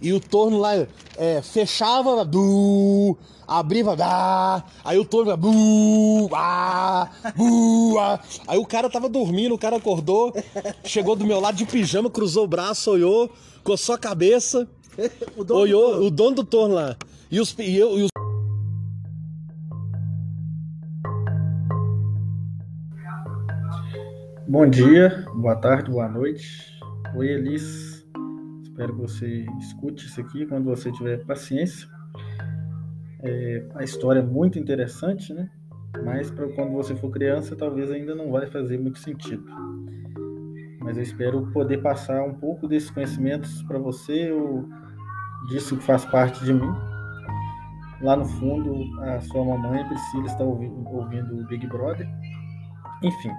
E o torno lá é, fechava, du, abria, dá, aí o torno, bu, ah, bu, ah. Aí o cara tava dormindo, o cara acordou, chegou do meu lado de pijama, cruzou o braço, olhou, coçou a cabeça, o dono olhou, do o dono do torno lá. E os, e eu, e os Bom dia, boa tarde, boa noite. Oi, Elis. Espero que você escute isso aqui quando você tiver paciência. É, a história é muito interessante, né? Mas para quando você for criança, talvez ainda não vai fazer muito sentido. Mas eu espero poder passar um pouco desses conhecimentos para você, ou disso que faz parte de mim. Lá no fundo, a sua mamãe Priscila está ouvindo, ouvindo o Big Brother. Enfim,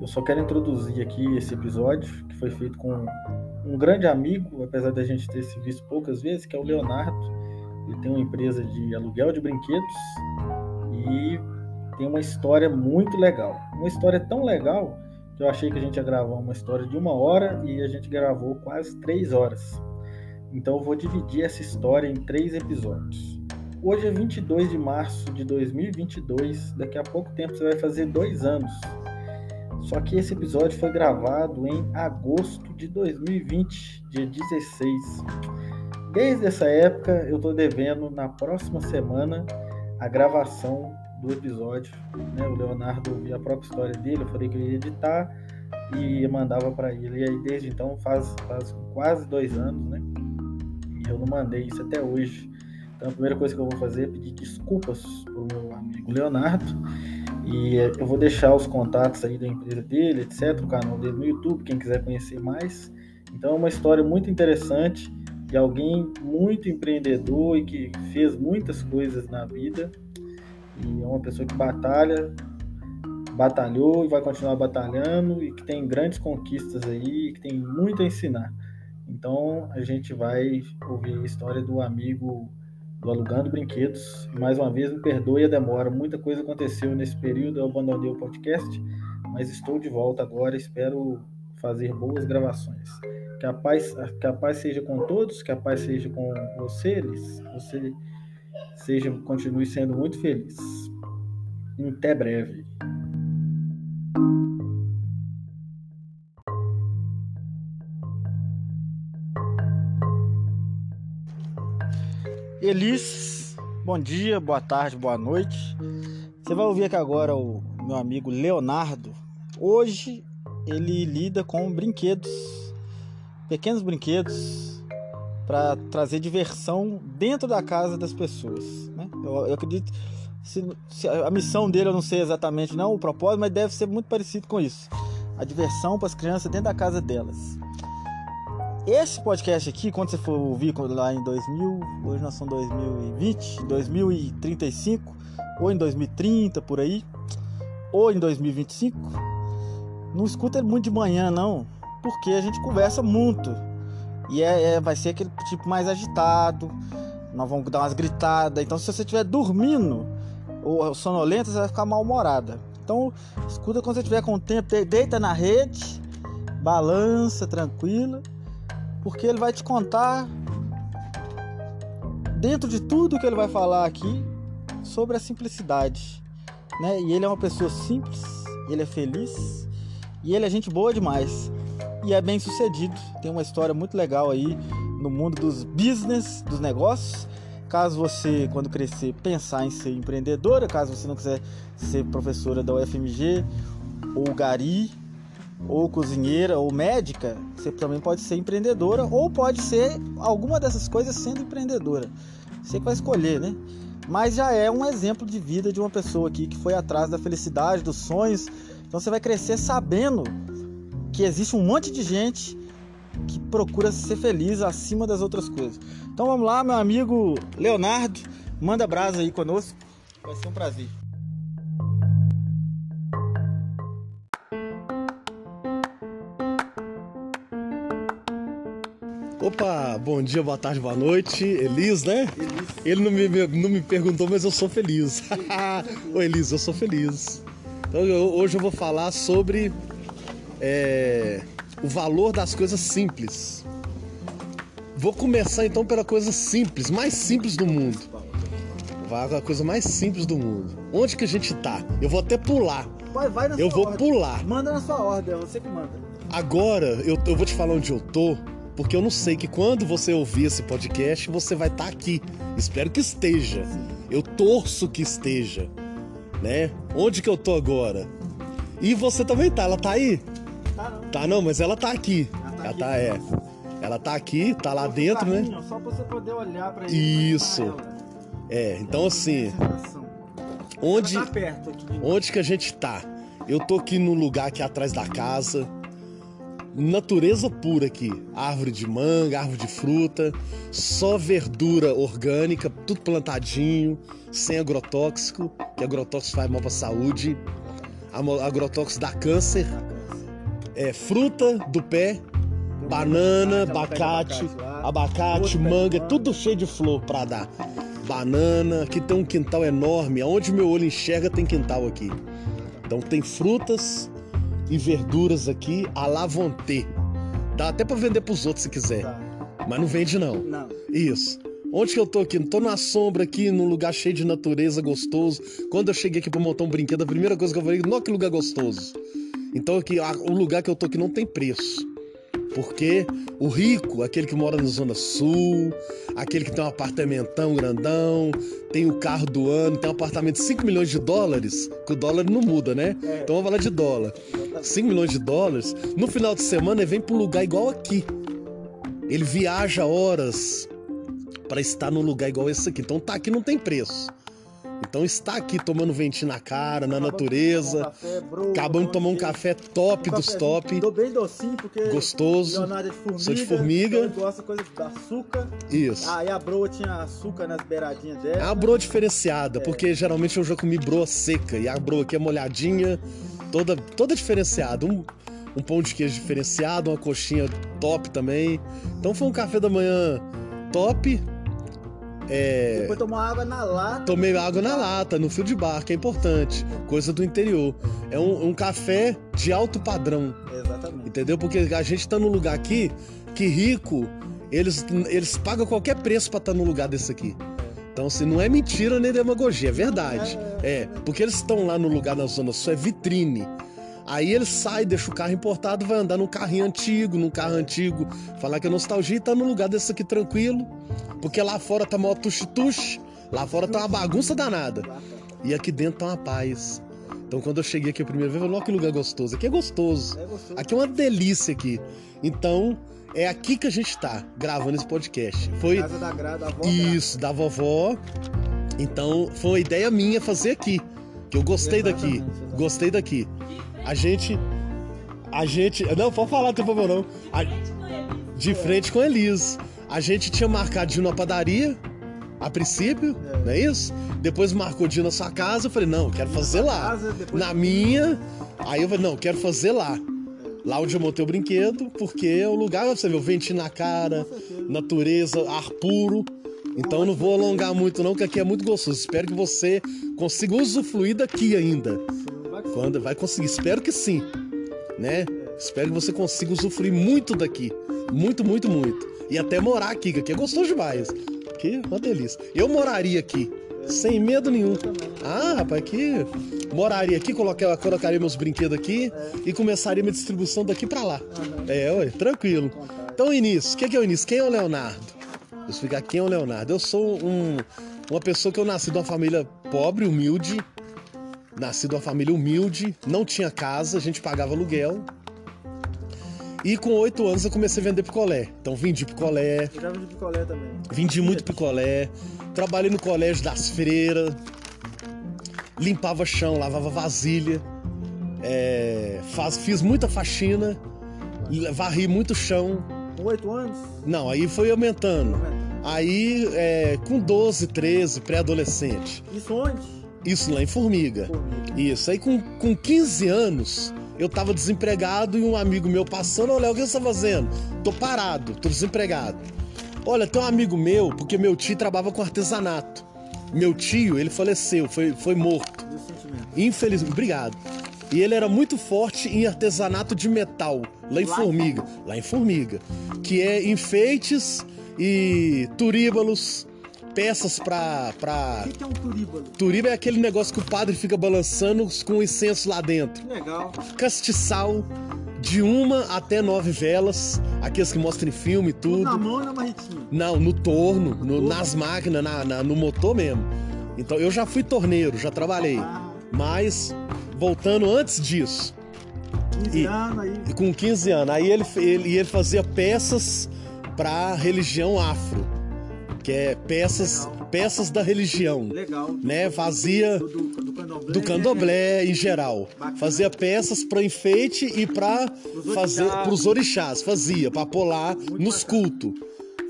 eu só quero introduzir aqui esse episódio que foi feito com um grande amigo, apesar da gente ter se visto poucas vezes, que é o Leonardo. Ele tem uma empresa de aluguel de brinquedos e tem uma história muito legal. Uma história tão legal que eu achei que a gente ia gravar uma história de uma hora e a gente gravou quase três horas. Então eu vou dividir essa história em três episódios. Hoje é 22 de março de 2022, daqui a pouco tempo você vai fazer dois anos só que esse episódio foi gravado em agosto de 2020, dia 16. Desde essa época, eu estou devendo na próxima semana a gravação do episódio. Né? O Leonardo ouvia a própria história dele, eu falei que eu ia editar e mandava para ele. E aí, desde então, faz, faz quase dois anos, né? E eu não mandei isso até hoje. Então, a primeira coisa que eu vou fazer é pedir desculpas para o meu amigo Leonardo e eu vou deixar os contatos aí da empresa dele, etc, o canal dele no YouTube, quem quiser conhecer mais. Então é uma história muito interessante de alguém muito empreendedor e que fez muitas coisas na vida. E é uma pessoa que batalha, batalhou e vai continuar batalhando e que tem grandes conquistas aí, que tem muito a ensinar. Então a gente vai ouvir a história do amigo do Alugando Brinquedos. Mais uma vez, me perdoe a demora, muita coisa aconteceu nesse período, eu abandonei o podcast, mas estou de volta agora, espero fazer boas gravações. Que a paz, que a paz seja com todos, que a paz seja com vocês, você seja, continue sendo muito feliz. Até breve. Elis, bom dia, boa tarde, boa noite. Você vai ouvir aqui agora o meu amigo Leonardo. Hoje ele lida com brinquedos, pequenos brinquedos, para trazer diversão dentro da casa das pessoas. Né? Eu, eu acredito se, se a missão dele eu não sei exatamente não o propósito, mas deve ser muito parecido com isso. A diversão para as crianças dentro da casa delas. Esse podcast aqui, quando você for ouvir lá em 2000, hoje nós somos 2020, 2035, ou em 2030 por aí, ou em 2025, não escuta ele muito de manhã não, porque a gente conversa muito e é, é vai ser aquele tipo mais agitado, nós vamos dar umas gritadas. Então, se você estiver dormindo ou sonolenta, você vai ficar mal-humorada. Então, escuta quando você estiver com o tempo, deita na rede, balança tranquila porque ele vai te contar dentro de tudo que ele vai falar aqui sobre a simplicidade, né? E ele é uma pessoa simples, ele é feliz e ele é gente boa demais e é bem sucedido. Tem uma história muito legal aí no mundo dos business, dos negócios. Caso você, quando crescer, pensar em ser empreendedora, caso você não quiser ser professora da UFMG ou Gari ou cozinheira ou médica, você também pode ser empreendedora ou pode ser alguma dessas coisas sendo empreendedora. Você que vai escolher, né? Mas já é um exemplo de vida de uma pessoa aqui que foi atrás da felicidade, dos sonhos. Então você vai crescer sabendo que existe um monte de gente que procura ser feliz acima das outras coisas. Então vamos lá, meu amigo Leonardo, manda brasa aí conosco. Vai ser um prazer. Opa, bom dia, boa tarde, boa noite. Elis, né? Elis. Ele não me, não me perguntou, mas eu sou feliz. Ô Elis, eu sou feliz. Então eu, hoje eu vou falar sobre é, o valor das coisas simples. Vou começar então pela coisa simples, mais simples do mundo. Vai a coisa mais simples do mundo. Onde que a gente tá? Eu vou até pular. Vai, vai na Eu sua vou ordem. pular. Manda na sua ordem, você que manda. Agora eu, eu vou te falar onde eu tô, porque eu não sei que quando você ouvir esse podcast, você vai estar aqui. Espero que esteja. Eu torço que esteja. Né? Onde que eu tô agora? E você também tá, ela tá aí? Tá, não. Tá não, mas ela tá aqui. Ela tá Ela aqui. tá, é. Ela tá aqui, tá lá dentro, né? Só pra você poder olhar pra ele. Isso. É, então assim, onde, tá perto aqui. onde que a gente tá? Eu tô aqui num lugar aqui atrás da casa. Natureza pura aqui. Árvore de manga, árvore de fruta, só verdura orgânica, tudo plantadinho, sem agrotóxico, que agrotóxico faz mal pra saúde. Amo- Agrotóxico dá câncer. É, fruta do pé, banana, abacate, abacate, manga, tudo cheio de flor pra dar. Banana, aqui tem um quintal enorme, aonde meu olho enxerga tem quintal aqui. Então tem frutas e verduras aqui à la vontade. Dá até pra vender pros outros se quiser, Tá. mas não vende não. Não. Isso. Onde que eu tô aqui? Tô na sombra aqui, num lugar cheio de natureza, gostoso. Quando eu cheguei aqui pra montar um brinquedo, a primeira coisa que eu falei, nossa, que lugar gostoso. Então aqui, o lugar que eu tô aqui não tem preço. Porque o rico, aquele que mora na Zona Sul, aquele que tem um apartamentão grandão, tem o carro do ano, tem um apartamento de 5 milhões de dólares, que o dólar não muda, né? É. Então vamos falar de dólar. 5 milhões de dólares, no final de semana ele vem pra um lugar igual aqui. Ele viaja horas para estar num lugar igual esse aqui. Então tá aqui não tem preço. Então está aqui tomando ventinho na cara, na natureza. Café, bro, Acabamos de tomar um café top Um dos top, Tô bem docinho, porque gostoso. Leonardo é de formiga. Sou de formiga. então Ele gosta de coisa de açúcar. Isso. Aí a broa tinha açúcar nas beiradinhas É dela. uma broa diferenciada, porque geralmente eu já comi broa seca e a broa aqui é molhadinha, toda, toda diferenciada. Um, um pão de queijo diferenciado, uma coxinha top também. Então foi um café da manhã top. É, Depois tomou água na lata. tomei água na lata, no fio de barco, é importante. Coisa do interior. É um, um café de alto padrão. Exatamente. Entendeu? Porque a gente tá num lugar aqui que rico, eles, eles pagam qualquer preço pra estar num lugar desse aqui. Então, assim, não é mentira nem demagogia, é verdade. É, porque eles estão lá no lugar na Zona Sul, é vitrine. Aí ele sai, deixa o carro importado, vai andar num carrinho antigo, num carro antigo, falar que é nostalgia e tá num lugar desse aqui tranquilo. Porque lá fora tá mó tuxe-tuxe, lá fora tá uma bagunça danada. E aqui dentro tá uma paz. Então quando eu cheguei aqui a primeira vez, eu falei, que lugar gostoso. Aqui é gostoso. É gostoso. Aqui é uma delícia aqui. Então, é aqui que a gente tá, gravando esse podcast. Foi Casa da Gra, da avó isso, da vovó. Então, foi uma ideia minha fazer aqui. Que eu gostei daqui. Gostei daqui. A gente. A gente. Não, pode falar, não tem problema não. A- de frente com a Elis. A gente tinha marcado de ir numa padaria, a princípio, É. não é isso? Depois marcou de ir na sua casa. Eu falei, não, eu quero fazer lá. Na minha. Aí eu falei, não, quero fazer lá. Lá onde eu montei o brinquedo, porque é o lugar, você vê, o ventinho na cara, natureza, ar puro. Então eu não vou alongar muito não, que aqui é muito gostoso. Espero que você consiga usufruir daqui ainda. Que Quando vai conseguir, espero que sim, né? Espero que você consiga usufruir muito daqui, muito, muito, muito. E até morar aqui, que aqui é gostoso demais. É uma delícia. Eu moraria aqui, sem medo nenhum. Ah, rapaz, aqui moraria aqui, colocaria, colocaria meus brinquedos aqui e começaria minha distribuição daqui pra lá. É, ué, tranquilo. Então, Início, o que, que é o Início? Quem é o Leonardo? Vou explicar quem é o Leonardo. Eu sou um, uma pessoa que eu nasci de uma família pobre, humilde. Nasci de uma família humilde, não tinha casa, a gente pagava aluguel. E com oito anos eu comecei a vender picolé. Então vendi picolé, Eu já vendi picolé também. vendi muito picolé, trabalhei no colégio das freiras, limpava chão, lavava vasilha, é, faz- fiz muita faxina, varri muito chão. Com oito anos? Não, aí foi aumentando. Aumenta. Aí, é, com 12, 13, pré-adolescente. Isso onde? Isso lá em Formiga. Formiga. Isso. Aí, com, com 15 anos, eu tava desempregado e um amigo meu passando: Olha, o que você tá fazendo? Tô parado, tô desempregado. Olha, tem um amigo meu, porque meu tio trabalhava com artesanato. Meu tio, ele faleceu, foi, foi morto. Infelizmente, obrigado. E ele era muito forte em artesanato de metal, lá em Lá em Formiga. Lá em Formiga. Que é enfeites e turíbalos, peças pra. pra... O que, que é um turíbalo? Turíbalo é aquele negócio que o padre fica balançando com incenso lá dentro. Legal. Castiçal, de uma até nove velas, aqueles que mostram em filme e tudo. Na mão e na marretinha. Não, no torno, no- nas máquinas, na- na- no motor mesmo. Então eu já fui torneiro, já trabalhei. Ah, Mas, voltando antes disso, 15 E- anos aí. e com 15 anos, aí ele, ele, ele fazia peças pra religião afro, que é peças, peças da religião, Legal. né? Fazia Do, do, do candomblé. do candomblé em geral. Bacana. Fazia peças para enfeite e para fazer orixás. pros orixás, fazia para pular nos bacana. cultos.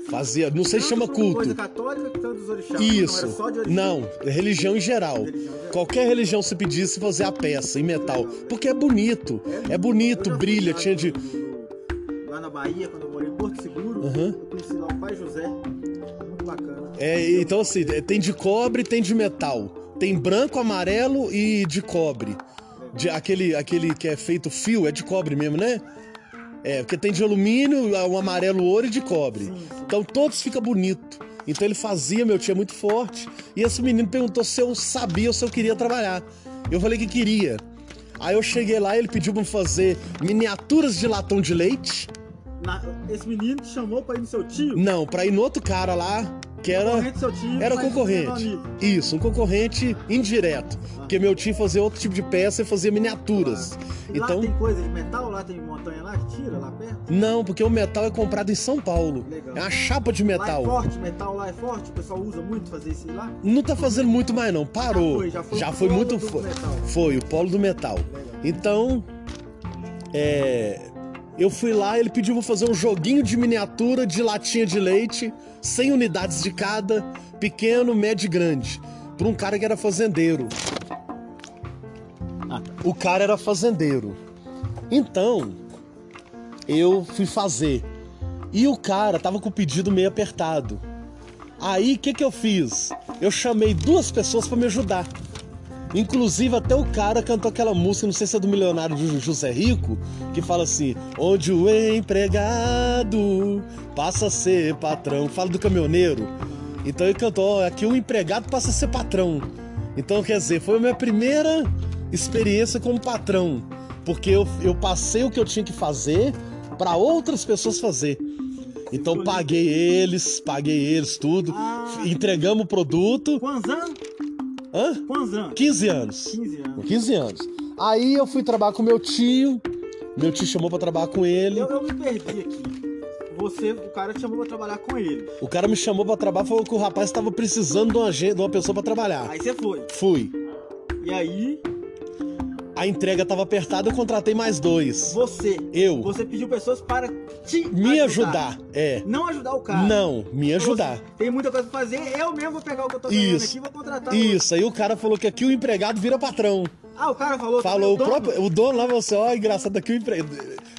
Fazia, não sei se chama culto. Coisa católica tanto dos orixás. Isso. Não, era só de orixá. Não, é religião em geral. Religião. Qualquer religião se pedisse fazer a peça em metal, porque é bonito. É Eu bonito, brilha, tinha de Lá na Bahia, quando eu morei em Porto Seguro, Aham. eu conheci lá o pai José. Bacana. É, então assim, tem de cobre, tem de metal. Tem branco, amarelo e de cobre. De, aquele, aquele que é feito fio é de cobre mesmo, né? É, porque tem de alumínio, o amarelo ouro e de cobre. Sim, sim. Então todos ficam bonito. Então ele fazia, meu tio é muito forte. E esse menino perguntou se eu sabia ou se eu queria trabalhar. Eu falei que queria. Aí eu cheguei lá, ele pediu pra eu fazer miniaturas de latão de leite. Na- esse menino te chamou pra ir no seu tio? Não, pra ir no outro cara lá, que era. Concorrente do seu tio, Era concorrente. Isso, um concorrente indireto. Porque meu tio fazia outro tipo de peça e fazia miniaturas. E Lá Então, tem coisa de metal? Lá tem montanha lá que tira lá perto? não, porque o metal é comprado em São Paulo. Legal. É uma chapa de Lá é metal. forte, metal lá é forte? O pessoal usa muito fazer isso lá? Não tá fazendo muito mais não, parou. Já foi, já foi o muito polo do fo- metal. Foi o polo do metal. Legal. Então, é, eu fui lá, ele pediu pra fazer um joguinho de miniatura de latinha de leite, 100 unidades de cada, pequeno, médio e grande, pra um cara que era fazendeiro. Ah, tá. O cara era fazendeiro. Então, eu fui fazer. E o cara tava com o pedido meio apertado. Aí, o que que eu fiz? Eu chamei duas pessoas pra me ajudar. Inclusive, até o cara cantou aquela música, não sei se é do milionário do José Rico, que fala assim: Onde o empregado passa a ser patrão. Fala do caminhoneiro. Então ele cantou: Aqui o empregado passa a ser patrão. Então, quer dizer, foi a minha primeira experiência como patrão. Porque eu, eu passei o que eu tinha que fazer para outras pessoas fazer. Então paguei eles, paguei eles tudo, Ah. entregamos o produto. Quantos anos? Hã? Quantos anos? 15 anos. 15 Com anos. 15 anos. Aí eu fui trabalhar com meu tio. Meu tio chamou pra trabalhar com ele. Eu, eu me perdi aqui. Você, o cara te chamou pra trabalhar com ele. O cara me chamou pra trabalhar, falou que o rapaz estava precisando de uma, de uma pessoa pra trabalhar. Aí você foi. Fui. E aí, A entrega tava apertada, eu contratei mais dois. você. Eu. Você pediu pessoas para te Me ajudar. É. Não ajudar o cara. Não, me ajudar. Você, Tem muita coisa pra fazer, eu mesmo vou pegar o que eu tô ganhando Isso. aqui e vou contratar. Isso, aí o cara falou que aqui o empregado vira patrão. Ah, o cara falou. Falou, o dono? próprio. O dono lá falou assim: ó, engraçado, aqui o empregado.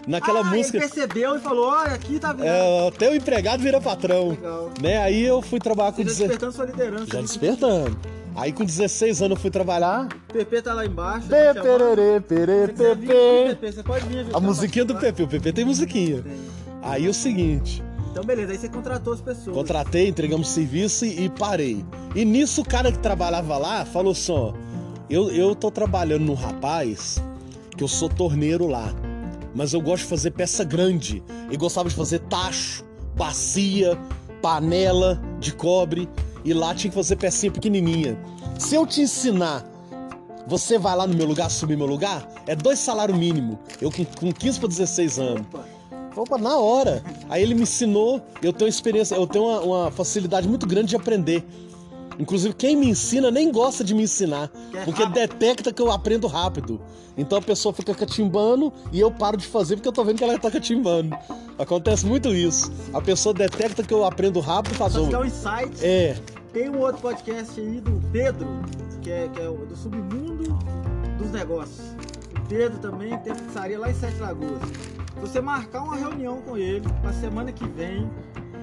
Naquela ah, música. ele percebeu e falou, olha, aqui tá vendo. É, até o empregado vira patrão. Legal. Né? Aí eu fui trabalhar com Você já 16. despertando sua liderança. Já hein? despertando. Aí com 16 anos eu fui trabalhar. O PP tá lá embaixo. Pê, pererê, perê, PP, Você pode vir. A musiquinha do PP. O PP tem musiquinha. Tem. Aí o seguinte. Então, beleza, aí você contratou as pessoas. Contratei, entregamos serviço e, parei. E nisso o cara que trabalhava lá falou assim: ó, eu, eu tô trabalhando num rapaz que eu sou torneiro lá. Mas eu gosto de fazer peça grande. E gostava de fazer tacho, bacia, panela de cobre. E lá tinha que fazer pecinha pequenininha. Se eu te ensinar, você vai lá no meu lugar, assumir meu lugar, é dois salários mínimo. Eu com, com 15 para 16 anos. Opa, na hora. Aí ele me ensinou, eu tenho experiência, eu tenho uma, uma facilidade muito grande de aprender. Inclusive, quem me ensina nem gosta de me ensinar, é porque detecta que eu aprendo rápido. Então a pessoa fica catimbando e eu paro de fazer porque eu tô vendo que ela tá catimbando. Acontece muito isso. A pessoa detecta que eu aprendo rápido e faz Só um. insight. É, Tem um outro podcast aí do Pedro, que é, que é o do submundo dos negócios. O Pedro também tem pizzaria lá em Sete Lagoas. Se você marcar uma reunião com ele na semana que vem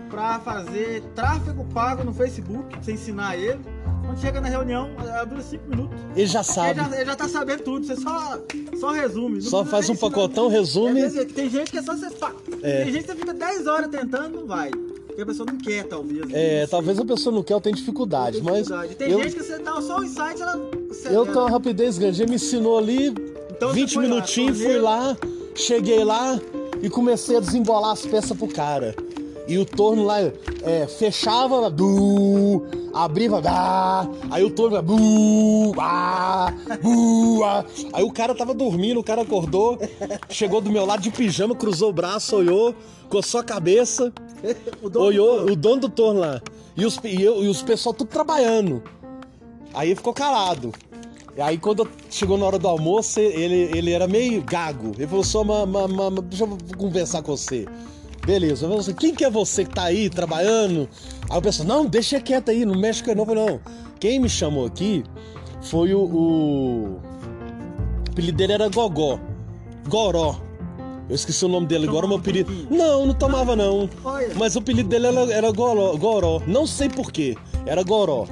pra fazer tráfego pago no Facebook, você ensinar ele, quando chega na reunião, ela dura 5 minutos. ele já Ele sabe. já, ele já tá sabendo tudo, você só, só resume. Só faz um pacotão, resume. É tem gente que é só você. É. Tem gente que você fica 10 horas tentando, não vai. porque a pessoa não quer, talvez. É, talvez a pessoa não quer ou tem dificuldade, Tem mas. dificuldade. Tem eu, gente que você dá só o insight, ela. eu leva. tenho uma rapidez grande. Ele me ensinou ali, Então você 20 foi lá, minutinhos, fui lá, cheguei lá e comecei a desembolar as peças pro cara. E o torno lá é, fechava, du, abria, aí o torno, bu, ah, bu, ah. Aí o cara tava dormindo, o cara acordou, chegou do meu lado de pijama, cruzou o braço, olhou, coçou a cabeça, O dono olhou o dono do torno lá. E os, e eu- e os pessoal tudo trabalhando. Aí ficou calado. E aí quando chegou na hora do almoço, ele, ele era meio gago. Ele falou, só, ma, ma- deixa eu conversar com você. Beleza, assim, quem que é você que tá aí trabalhando? Aí o pessoal, não, deixa quieto aí, não mexe com ele não. Quem me chamou aqui foi o. O, apelido dele era Gogó. Goró. Eu esqueci o nome dele agora, meu apelido. Não, não tomava não. Mas o apelido dele era, era Goró, Goró. Não sei porquê. Era Goró.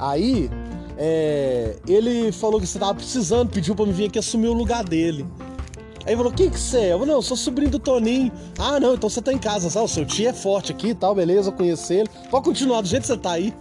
Aí, é, ele falou que você tava precisando, pediu pra me vir aqui assumir o lugar dele. Aí ele falou, quem que você é? Eu falei, não, eu sou sobrinho do Toninho. Ah, não, então você tá em casa, sabe? O seu tio é forte aqui e tal, beleza, eu conheci ele. Pode continuar do jeito que você tá aí.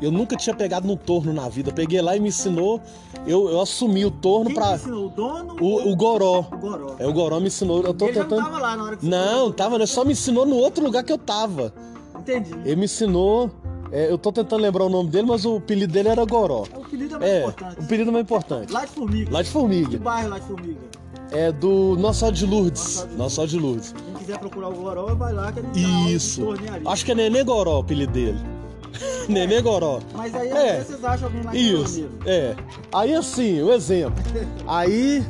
Eu nunca tinha pegado num torno na vida. Peguei lá e me ensinou. Eu, eu assumi o torno Quem pra. que ensinou? O dono? O, o Goró. O Goró. É, o Goró me ensinou. Eu tô Ele tentando. não tava lá na hora que você Não, tava, né? Só me ensinou no outro lugar que eu tava. Entendi. Ele me ensinou. é, eu tô tentando lembrar o nome dele, mas o apelido dele era Goró. O apelido é mais É, importante. o apelido mais importante. Lá de Formiga. Lá de Que Formiga. bairro lá de Formiga? É do Nossa de Lourdes. Nossa de Lourdes. Quem quiser procurar o Goró, vai lá que ele de Isso. tornearia. Acho que é Nenê Goró o apelido dele. Nenê Goró. Mas aí É. vocês acham alguém lá Isso, é. Aí assim, um exemplo. Aí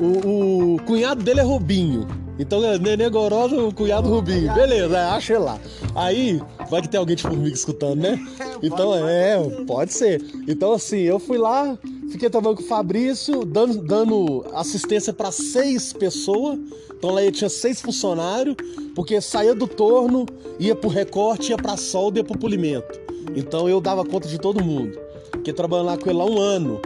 o, o cunhado dele é Rubinho. Então é Nenê Goró, o cunhado Rubinho. Beleza, acha lá. Aí, vai que tem alguém de formiga escutando, né? Então é, pode ser. pode ser. Então assim, eu fui lá, fiquei trabalhando com o Fabrício, dando, dando assistência para seis pessoas. Então lá eu tinha seis funcionários, porque saía do torno, ia pro recorte, ia pra solda, ia pro polimento. Então eu dava conta de todo mundo. Fiquei trabalhando lá com ele lá um ano.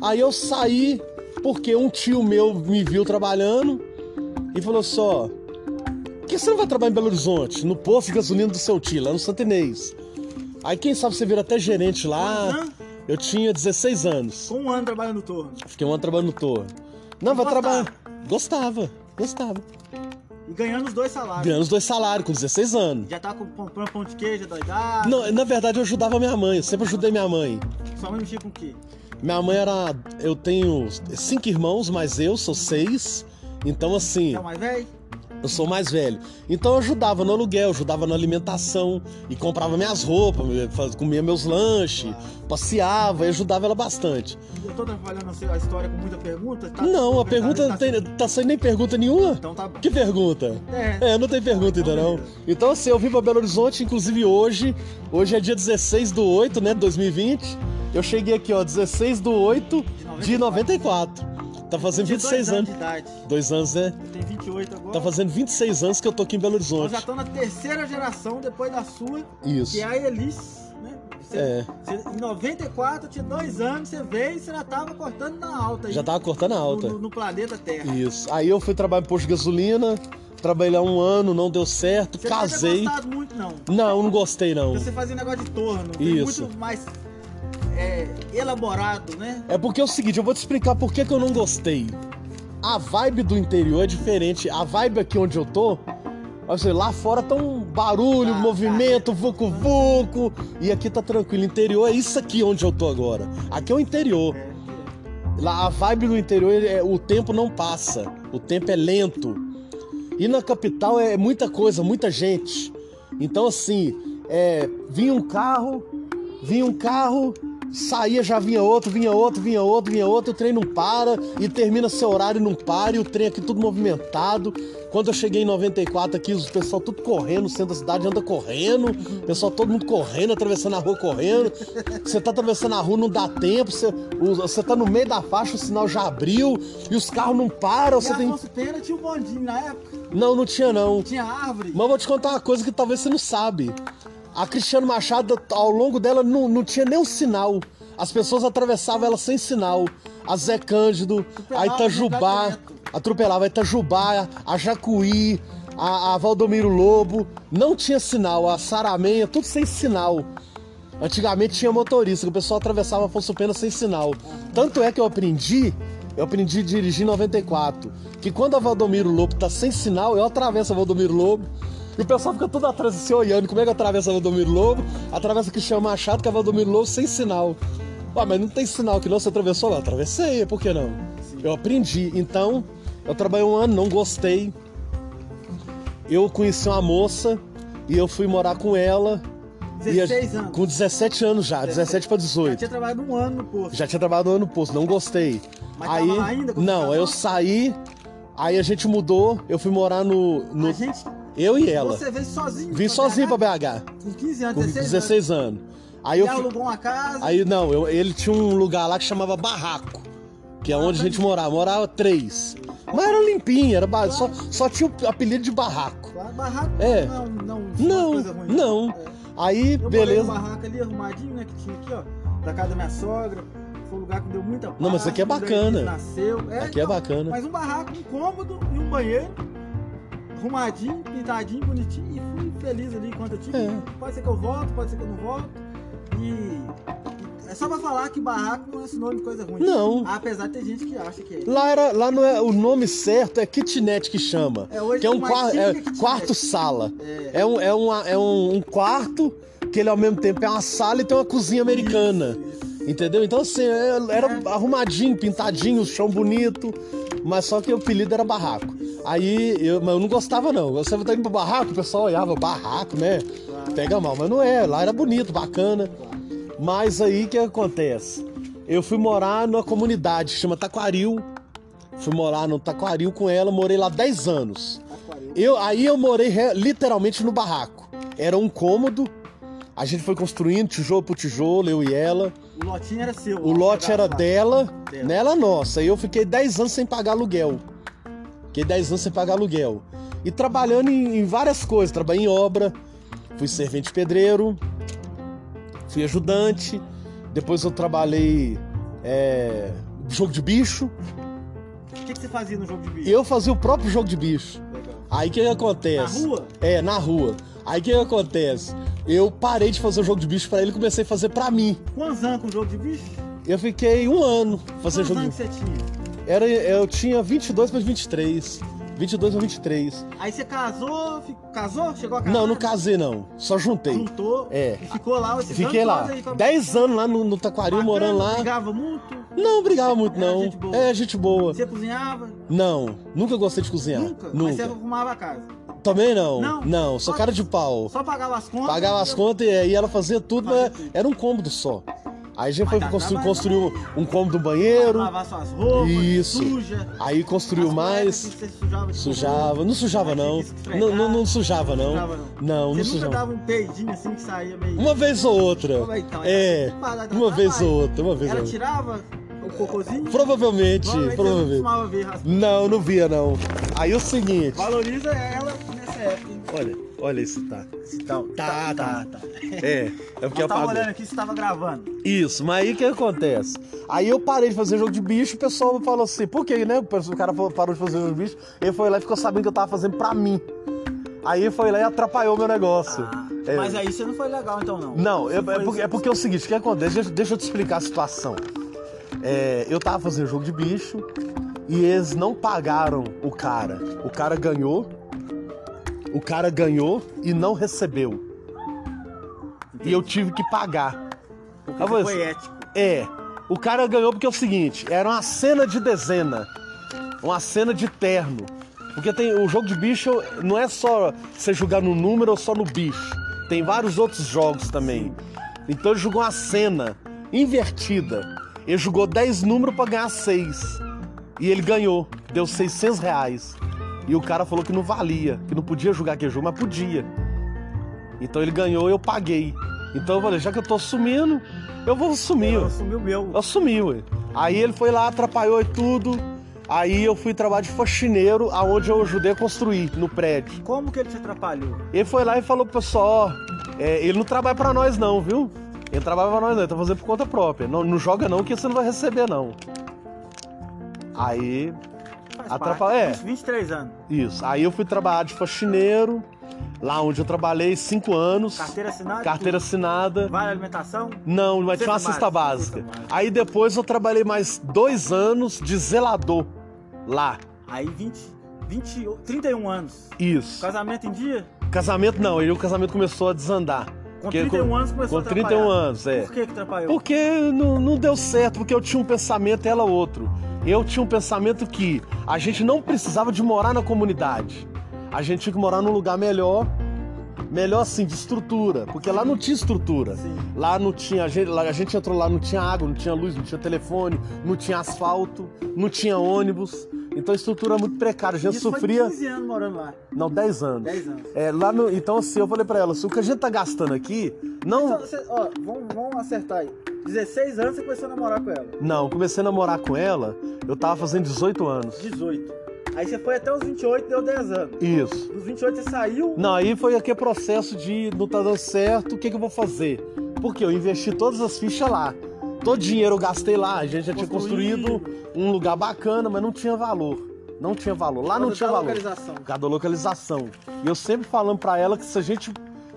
Aí eu saí porque um tio meu me viu trabalhando e falou só: por que você não vai trabalhar em Belo Horizonte? No posto de gasolina do seu tio, lá no Santo Inês. Aí quem sabe você vira até gerente lá. Anos? Eu tinha 16 anos. Com um ano trabalhando no torno. Fiquei um ano trabalhando no torno. Não, vai trabalhar. Gostava, gostava. E ganhando os dois salários. Ganhando os dois salários com 16 anos. Já com- comprando pão de queijo, doidado. Não, na verdade eu ajudava minha mãe, eu sempre ajudei minha mãe. Sua mãe mexia com o quê? Minha mãe era. Eu tenho cinco irmãos, mas eu sou seis. Então, assim, Você é o mais velho? eu sou mais velho. Então, eu ajudava no aluguel, ajudava na alimentação e comprava minhas roupas, comia meus lanches, passeava e ajudava ela bastante. Eu tô trabalhando a história com muita pergunta? Tá- Não, a tá- pergunta tá- não tem. Tá sem nem pergunta nenhuma? Então tá. Que pergunta? É. É, não tem pergunta ainda não. Então assim, eu vim pra Belo Horizonte, inclusive hoje. Hoje é dia 16 do 8, né, de 2020. Eu cheguei aqui, ó, 16 do 8 de 94. Tá fazendo Tinha dois 26 anos. idade. Dois anos, né? Eu tenho 28 agora. Tá fazendo 26 anos que eu tô aqui em Belo Nós Horizonte. já estamos na terceira geração depois da sua, Isso. que é a Elis, né? Você, É. você- em 94, tinha dois anos, você veio e você já tava cortando na alta aí. Já tava cortando a no, alta. no- no planeta Terra. Isso. Aí eu fui trabalhar em posto de gasolina, trabalhei lá um ano, não deu certo, Você não casei. gostado muito, não. Não, não gostei não. Você fazia negócio de torno. tem Isso. muito mais é, elaborado, né? É porque é o seguinte, eu vou te explicar por que, que eu não gostei. A vibe do interior é diferente. A vibe aqui onde eu tô, você, lá fora tá um barulho, Ah, movimento, vucu-vucu. E aqui tá tranquilo. Interior é isso aqui onde eu tô agora. Aqui é o interior. Lá a vibe do interior, é, o tempo não passa. O tempo é lento. E na capital é muita coisa, muita gente. Então assim, é, vinha um carro, vinha um carro, saía, já vinha outro, vinha outro, vinha outro, vinha outro, o trem não para e termina seu horário e não para, e o trem aqui tudo movimentado. Quando eu cheguei em 94 aqui, os pessoal tudo correndo, o centro da cidade anda correndo, o pessoal todo mundo correndo, atravessando a rua correndo. Você tá atravessando a rua, não dá tempo, você, o- você tá no meio da faixa, o sinal já abriu, e os carros não param, você tem. Pena tinha um bondinho na época, Não, não tinha não. tinha árvore. Mas eu vou te contar uma coisa que talvez você não sabe. A Cristiano Machado, ao longo dela, não, não tinha nem um sinal. As pessoas atravessavam ela sem sinal. A Zé Cândido, a Itajubá, atropelava a Itajubá, a Jacuí, a, a Valdomiro Lobo, não tinha sinal, a Saramenha, tudo sem sinal. Antigamente tinha motorista, que o pessoal atravessava Afonso Pena sem sinal. Tanto é que eu aprendi, eu aprendi a dirigir em 94, que quando a Valdomiro Lobo tá sem sinal, eu atravesso a Valdomiro Lobo, e o pessoal fica todo atrás se olhando como é que eu atravesso a Valdomiro Lobo, atravessa Cristiano Machado, que é a Valdomiro Lobo sem sinal. Ué, mas não tem sinal que não, você atravessou? Eu atravessei, por que não? Eu aprendi. Então, eu trabalhei um ano, não gostei. Eu conheci uma moça e eu fui morar com ela. E a- 16 anos. Com 17 anos já, 17 para Já 18. tinha trabalhado um ano no posto. Já tinha trabalhado um ano no posto, não gostei. Mas aí, ainda não, eu saí, aí a gente mudou, eu fui morar no. no A gente, eu e ela. você veio sozinho. Vim pra sozinho pra BH? Com 15 anos, com 16, 16 anos. Aí eu alugou uma casa. Aí não, eu- ele tinha um lugar lá que chamava Barraco, que é onde a gente morava. Morava três. Mas era limpinho, era ba- só, só tinha o apelido de Barraco. Barraco É. não, não, Não, não. É. Aí, Eu beleza. barraco ali, arrumadinho, né, que tinha aqui, ó, da casa da minha sogra. Foi um lugar que deu muita paz. Não, mas isso aqui é bacana. Nasceu. É, Aqui é então, bacana. Mas um barraco, um cômodo e um banheiro. Arrumadinho, pintadinho, bonitinho. E fui feliz ali enquanto eu tive. É. Pode ser que eu volto, pode ser que eu não volto. E... É só pra falar que barraco não é sinônimo de coisa ruim. Não. Apesar de ter gente que acha que é. Lá, era, lá não é o nome certo, é kitnet que chama. É, hoje que é um qua- é que kitnet. quarto-sala. É. É, um, é, uma- é um, um quarto que ele ao mesmo tempo é uma sala e tem uma cozinha americana. Isso, isso. Entendeu? Então assim, é- era É. arrumadinho, pintadinho, o chão bonito, mas só que o apelido era barraco. Aí eu, mas eu não gostava não. Você tá indo pro barraco, o pessoal olhava, barraco, né? Pega mal, mas não é, lá era bonito, bacana. Mas aí o que acontece? Eu fui morar numa comunidade que chama Taquaril. Fui morar no Taquaril com ela, morei lá 10 anos. Eu, aí eu morei re- literalmente no barraco. Era um cômodo, a gente foi construindo tijolo por tijolo, eu e ela. O lotinho era seu. O lote era dela, Dela. nela nossa. E eu fiquei 10 anos sem pagar aluguel. Fiquei 10 anos sem pagar aluguel. E trabalhando em, em várias coisas. Trabalhei em obra, fui servente pedreiro, fui ajudante. Depois eu trabalhei é, jogo de bicho. O que, que você fazia no jogo de bicho? Eu fazia o próprio jogo de bicho. Legal. Aí o que, que acontece? Na rua? É, na rua. Aí o que, que acontece? Eu parei de fazer o jogo de bicho pra ele e comecei a fazer pra mim. Quantos anos com o jogo de bicho? Eu fiquei um ano fazendo Quantos jogo de anos que você tinha? Era, eu tinha 22 para 23. 22 para 23. Aí você casou, casou? Chegou a casar? Não, não casei não. Só juntei. Juntou É. e ficou lá. esses Fiquei lá. todos aí com a- 10 anos lá no, no Taquaril, morando lá. Brigava muito? Não brigava muito, Era não. gente boa. É, gente boa. Você cozinhava? Não, nunca gostei de cozinhar. Nunca? Mas você arrumava a casa? Também não. Não? Não, sou Só- cara de pau. Só pagava as contas? Pagava as contas e aí ela fazia tudo, mas tudo. era um cômodo só. Aí a gente Mas foi construiu um cômodo do banheiro. Lavar suas roupas, Isso. suja. Aí construiu mais. que você sujava. Sujava, não sujava não. Não, não, não sujava não. Não. Não, sujava. dava um peidinho assim que saía meio... Uma vez ou outra. É então? É, dar uma vez ou outra, uma vez ou Ela outra. tirava o cocôzinho? Provavelmente, Provavelmente provavelmente. Não, não via não. Aí o seguinte, Valoriza ela nessa época, olha, olha esse tá. Então, Tá, tá. tá. É, é porque Eu tava apagou. olhando aqui, você tava gravando. Isso, mas aí o que acontece? Aí eu parei de fazer jogo de bicho, o pessoal falou assim, por quê, né? O cara parou de fazer jogo de bicho, ele foi lá e ficou sabendo que eu tava fazendo pra mim. Aí foi lá e atrapalhou meu negócio. É. Mas aí você não foi legal, então, não. Não, é, Você é porque, é porque é o seguinte, o que acontece? Deixa, deixa eu te explicar a situação. É, eu tava fazendo jogo de bicho e eles não pagaram o cara. O cara ganhou, o cara ganhou e não recebeu. E eu tive que pagar. Porque Ah, foi ético. É, o cara ganhou porque é o seguinte, era uma cena de dezena, uma cena de terno. Porque tem o jogo de bicho não é só você jogar no número ou só no bicho. Tem vários outros jogos também. Então ele jogou uma cena invertida. Ele jogou 10 números pra ganhar 6. E ele ganhou, deu 600 reais. E o cara falou que não valia, que não podia jogar aquele jogo, mas podia. Então ele ganhou e eu paguei. Então eu falei, já que eu tô sumindo, eu vou sumir. Eu ué. assumi o meu. Eu sumi, ué. Aí ele foi lá, atrapalhou e tudo. Aí eu fui trabalhar de faxineiro, aonde eu ajudei a construir no prédio. Como que ele te atrapalhou? Ele foi lá e falou pro pessoal, ó, é, ele não trabalha pra nós não, viu? Ele trabalha pra nós não, ele tá fazendo por conta própria. Não, não joga não, que você não vai receber não. Aí, Faz Atrapa- parte. é. 20, 23 anos. Isso. Aí eu fui trabalhar de faxineiro, lá onde eu trabalhei cinco anos. Carteira assinada? Carteira assinada. Vale alimentação? Não, mas tinha uma Cesta básica, básica. Aí depois eu trabalhei mais dois anos de zelador lá. Aí 20, 20, 31 anos. Isso. Casamento em dia? Casamento não, aí o casamento começou a desandar. Com Porque 31 anos começou Com a 31 atrapalhar. anos, é. Por que que atrapalhou? Porque não, não deu certo, porque eu tinha um pensamento e ela outro. Eu tinha um pensamento que a gente não precisava de morar na comunidade. A gente tinha que morar num lugar melhor, melhor assim, de estrutura. Porque lá não tinha estrutura. Sim. Lá não tinha, a gente, a gente entrou lá, não tinha água, não tinha luz, não tinha telefone, não tinha asfalto, não tinha ônibus. Então a estrutura era muito precária, a gente Isso sofria. Foi 15 anos morando lá. Não, 10 anos. 10 anos. É, lá no, então assim, eu falei pra ela, se o que a gente tá gastando aqui, não. Então, você- ó, vamos, vamos acertar aí. 16 anos você começou a namorar com ela. Não, comecei a namorar com ela, eu tava fazendo 18 anos. 18. Aí você foi até os 28, deu 10 anos. Isso. Dos 28 você saiu. Não, aí foi aquele processo de não tá dando certo, o que, que eu vou fazer? Porque eu investi todas as fichas lá. Todo dinheiro eu gastei lá, a gente já tinha construído um lugar bacana, mas não tinha valor. Não tinha valor. Lá não tinha valor. localização. Por causa da localização. E eu sempre falando pra ela que se a gente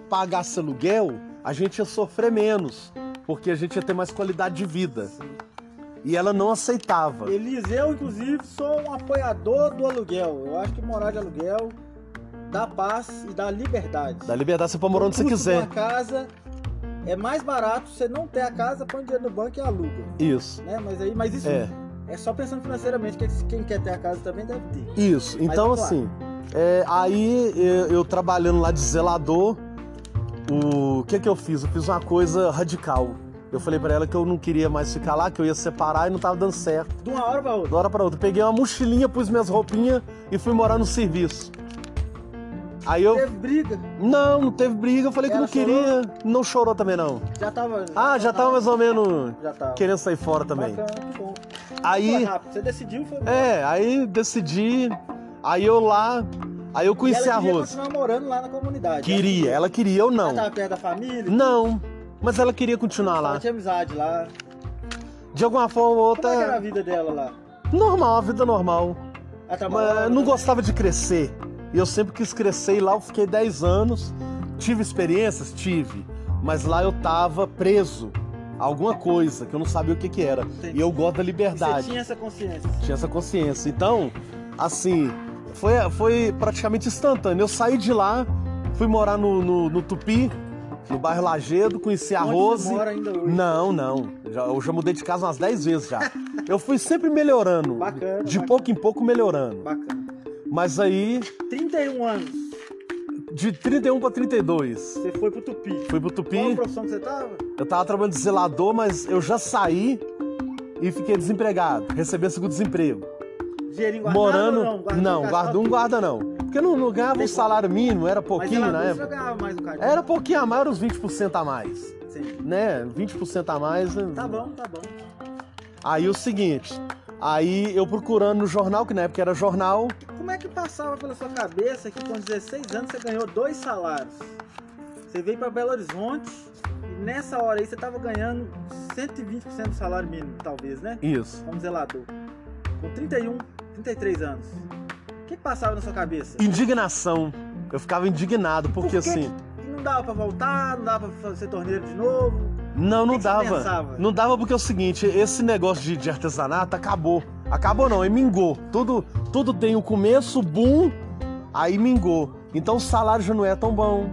pagasse aluguel, a gente ia sofrer menos, porque a gente ia ter mais qualidade de vida. E ela não aceitava. Elis, eu inclusive sou um apoiador do aluguel. Eu acho que morar de aluguel dá paz e dá liberdade. Da liberdade você pode morar onde você quiser. Uma casa é mais barato você não ter a casa, põe dinheiro no banco e aluga. Isso. Né? Mas aí, mas isso É. é, só pensando financeiramente, que quem quer ter a casa também deve ter. Isso. Então, claro. assim, é, aí eu, eu trabalhando lá de zelador, o que que eu fiz? Eu fiz uma coisa radical. Eu falei pra ela que eu não queria mais ficar lá, que eu ia separar e não tava dando certo. De uma hora pra outra. Da hora pra outra. Peguei uma mochilinha, pus minhas roupinhas e fui morar no serviço. Aí eu. Teve briga, Não, não teve briga, eu falei que Ela não queria. Não chorou também, não. já tava. Ah, já tava mais ou menos Já tava. querendo sair fora também. Bacana, que bom. Aí. Foi rápido. Você decidiu, foi bom. É, aí decidi. Aí eu lá. Aí eu E conheci ela a Rose. continuar morando lá na comunidade. Queria, ela queria, eu Ela não. tava perto da família. Não, mas ela queria continuar Ela lá. tinha amizade lá. De alguma forma ou Como é que era a outra. vida dela lá? Normal, a vida normal. Ela trabalhava. Mas não gostava de crescer. E eu sempre quis crescer e lá eu fiquei 10 anos. Tive experiências? Tive. Mas lá eu tava preso a alguma coisa que eu não sabia o que que era. Entendi. E eu gosto da Você liberdade. tinha essa consciência. tinha essa consciência. Então, assim, foi, foi praticamente instantâneo. Eu saí de lá, fui morar no, no, no Tupi, no bairro Lagedo, conheci a Onde Rose. você mora ainda hoje? Não, não. Eu já, eu já mudei de casa umas 10 vezes já. Eu fui sempre melhorando. Bacana, De bacana. pouco em pouco melhorando. Bacana. Mas aí, 31 anos. de 31 para 32, Você foi pro Tupi. fui pro Qual a Tupi. profissão que você tava? Eu tava trabalhando de zelador, mas eu já saí e fiquei desempregado. Recebi seguro-desemprego. Dinheirinho guardado morando. não? Guardado, não, guarda um guarda não. Porque não, não ganhava um salário mínimo, era pouquinho ela na época. ganhava mais. Era pouquinho a mais, era uns 20% a mais. Sim. Né? 20% a mais. né? Tá bom, tá bom. Aí o seguinte, aí eu procurando no jornal, que na época era jornal, Como é que passava pela sua cabeça que com 16 anos você ganhou dois salários? Você veio pra Belo Horizonte e nessa hora aí você tava ganhando 120% do salário mínimo, talvez, né? isso. Como zelador. Com 31, 33 anos. O que, que passava na sua cabeça? Indignação. Eu ficava indignado, porque Por que assim. que não dava pra voltar, não dava pra fazer torneiro de novo. Não, não que que dava. pensava? Não dava porque é o seguinte, esse negócio de, de artesanato acabou. Acabou não, e mingou. Tudo, tudo tem o começo, boom, aí mingou. Então o salário já não é tão bom.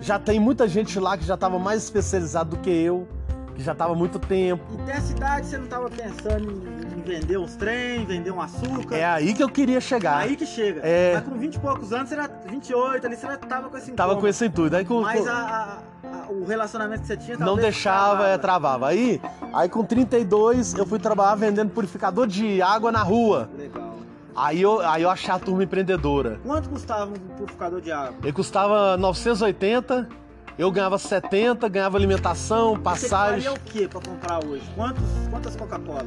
Já tem muita gente lá que já estava mais especializado do que eu, que já estava há muito tempo. E até a cidade você não tava pensando em, vender uns trem, vender um açúcar. É aí que eu queria chegar. Aí que chega. É. Mas com 20 e poucos anos, você era 28 ali, você já tava com esse Tava incômodo. com esse intuito. Aí com, Mas com- a- o relacionamento que você tinha não deixava, é, travava. Aí, aí com 32 eu fui trabalhar vendendo purificador de água na rua. Legal. Aí eu, aí eu achei a turma empreendedora. Quanto custava um purificador de água? Ele custava 980, eu ganhava 70, ganhava alimentação, Você passagem. faria o que pra comprar hoje? Quantos, quantas Coca-Cola?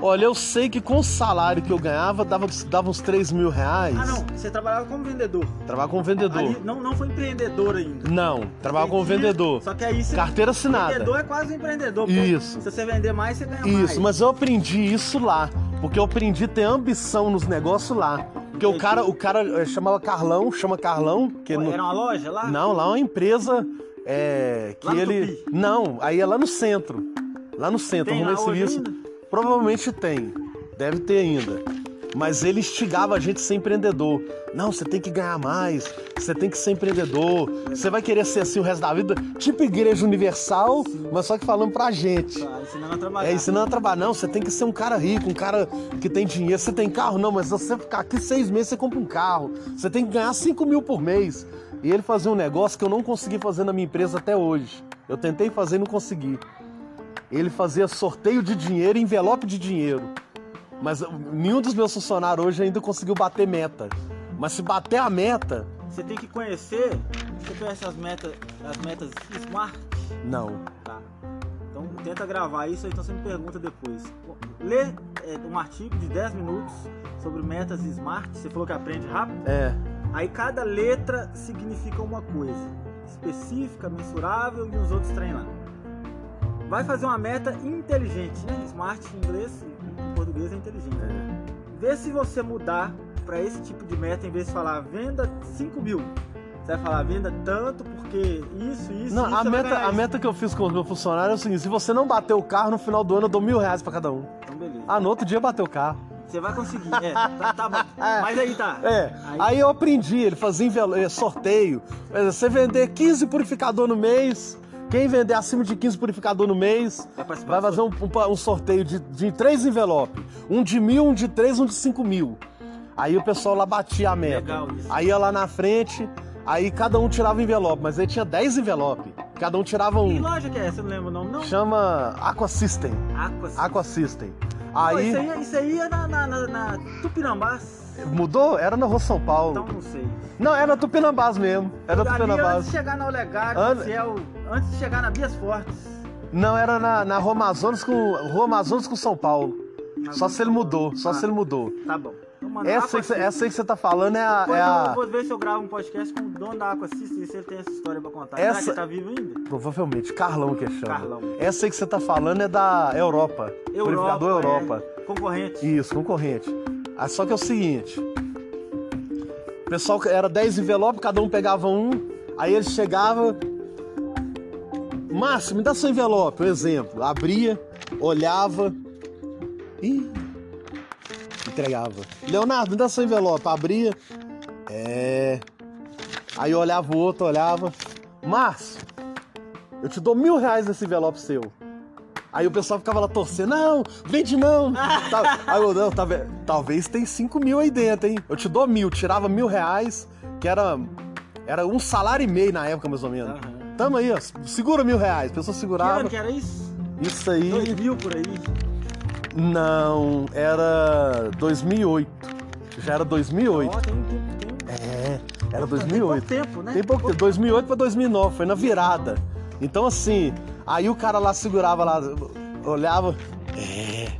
Olha, eu sei que com o salário que eu ganhava, dava, dava uns 3 mil reais. Ah, não. Você trabalhava como vendedor. Trabalhava como vendedor. Ali, não, não foi empreendedor ainda. Não, trabalhava como vendedor. Só que aí você. Carteira assinada. Vendedor é quase um empreendedor. Isso. Se você vender mais, você ganha mais. Isso, mas eu aprendi isso lá. Porque eu aprendi a ter ambição nos negócios lá. Porque o cara, o cara eh, chamava Carlão, chama Carlão, que Era uma loja lá? não, lá é uma empresa é, que Lá ele. Não, aí é lá no centro. Lá no centro, Tem hoje serviço. ainda? Provavelmente tem. Deve ter ainda. Mas ele instigava a gente a ser empreendedor. Não, você tem que ganhar mais, você tem que ser empreendedor, você vai querer ser assim o resto da vida, tipo igreja universal, mas só que falando pra gente. Tá, ensinando a trabalhar. É ensinando a trabalhar. Não, você tem que ser um cara rico, um cara que tem dinheiro. Você tem carro? Não, mas se você ficar aqui seis meses, você compra um carro. Você tem que ganhar 5 mil por mês. E ele fazia um negócio que eu não consegui fazer na minha empresa até hoje. Eu tentei fazer e não consegui. Ele fazia sorteio de dinheiro e envelope de dinheiro. Mas uh, nenhum dos meus funcionários hoje ainda conseguiu bater meta. Mas se bater a meta, Você tem que conhecer. Você conhece as metas, as metas Smart? não. Tá. Então tenta gravar isso, então você me pergunta depois. Lê é, um artigo de 10 minutos sobre metas Smart. Você falou que aprende rápido? É. Aí cada letra significa uma coisa. Específica, mensurável e os outros trem lá. Vai fazer uma meta inteligente, né? Smart em inglês, em português é inteligente. Vê se você mudar para esse tipo de meta, em vez de falar venda 5 mil. Você vai falar venda tanto porque isso, isso, Não, isso. a vai meta, a meta que eu fiz com o meu funcionário é o seguinte: se você não bater o carro no final do ano, eu dou mil reais pra cada um. Então beleza. Ah, no outro dia bateu o carro. Você vai conseguir. É, tá, tá bom. Mas aí tá. É, aí, eu aprendi, ele fazia eh, sorteio. Você vender 15 purificador no mês, quem vender acima de 15 purificador no mês, Vai vai fazer um, um- um sorteio de, de três envelopes. Um de mil, um de três, um de cinco mil. Aí o pessoal lá batia a meta. Aí ia lá na frente, aí cada um tirava envelope, mas aí tinha 10 envelopes. Cada um tirava Que um. loja que é? Você não lembra o nome, não? Chama Aqua System. Aqua. Aqua System. Pô, Aí isso, aí, isso aí é na, na, na, na Tupinambás. Mudou? Era na Rua São Paulo. Então não sei. Não, era na Tupinambás mesmo. Era na Ali, antes Tupinambás. de chegar na Olegário, Ana- Fiel, antes de chegar na Bias Fortes. Não, era na, na Rua Amazonas com. Rua Amazonas com São Paulo. Só se ele mudou, só Ah. se ele mudou. Tá bom. Então, Essa que essa aí que você tá falando é a. Depois É eu a vou ver se eu gravo um podcast com o dono da Aqua System e se ele tem essa história pra contar. Essa- Será que tá vivo ainda? provavelmente, Carlão que chama. Carlão. Essa aí que você tá falando é da Europa. Purificador Europa. é, concorrente. Isso, concorrente. Ah, só que é o seguinte: o pessoal era 10 envelopes, cada um pegava um, aí ele chegava. Márcio, me dá seu envelope, um exemplo. Abria, olhava e entregava. Leonardo, me dá seu envelope. Abria. É. Aí olhava o outro, olhava. Márcio, eu te dou mil reais nesse envelope seu. Aí o pessoal ficava lá torcendo, não, vende não. Tá- Aí eu, não, tá talvez tem cinco mil aí dentro, hein? Eu te dou mil, tirava mil reais, que era, era um salário e meio na época, mais ou menos. Aham. Tamo aí, ó, segura mil reais. A pessoa Que segurava. ano que era isso? Isso aí. 2000 por aí. Não, era 2008. Já era 2008. Ó, tem, tem, tem, É, era Tem 2008. pouco tempo, né? Tem pouco tempo, 2008 pra 2009, foi na virada. Então assim, aí o cara lá segurava lá, olhava, é,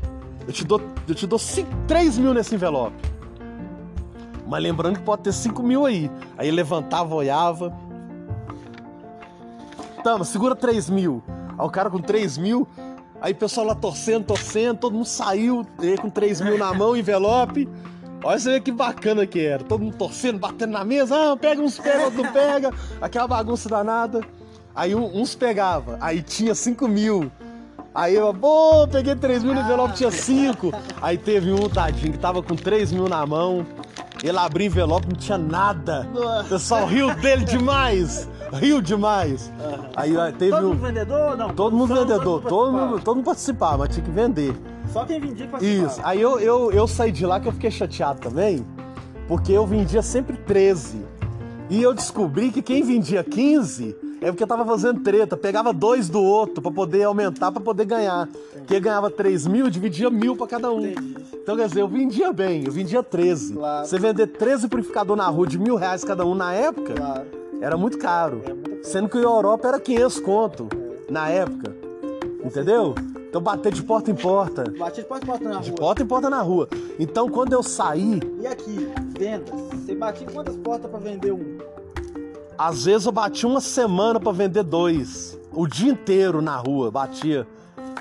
eu te dou, eu te dou 5, 3 mil nesse envelope. Mas lembrando que pode ter 5 mil aí. Aí levantava, olhava. Tamo, segura 3 mil. Aí o cara com 3 mil, aí o pessoal lá torcendo, torcendo, todo mundo saiu, com 3 mil na mão, envelope. Olha você vê que bacana que era. Todo mundo torcendo, batendo na mesa. Ah, pega uns, pega, outro pega. Aquela bagunça danada. Aí uns pegava. Aí tinha 5 mil. Aí eu, pô, peguei 3 mil no envelope, tinha 5. Aí teve um tadinho que tava com 3 mil na mão. Ele abriu o envelope, não tinha nada. O pessoal riu dele demais. Riu demais. Aí teve Todo um. mundo vendedor? Não. Todo mundo vendedor, todo mundo, todo mundo participava, mas tinha que vender. Só quem vendia que participava. Isso. Aí eu, eu, eu saí de lá que eu fiquei chateado também, porque eu vendia sempre 13. E eu descobri que quem vendia 15 é porque tava fazendo treta, pegava dois do outro pra poder aumentar, pra poder ganhar. Quem ganhava 3 mil, dividia mil pra cada um. Entendi. Então quer dizer, eu vendia bem, eu vendia 13. Claro. Você vender 13 purificador na rua de mil reais cada um na época, Claro. era muito caro. É. Sendo que a Europa era 500 conto na época. Entendeu? Então bater de porta em porta. Batia de porta em porta na De rua. porta em porta na rua. Então quando eu saí, E aqui, vendas. Você batia quantas portas pra vender um? Às vezes eu batia uma semana pra vender dois. O dia inteiro na rua, batia.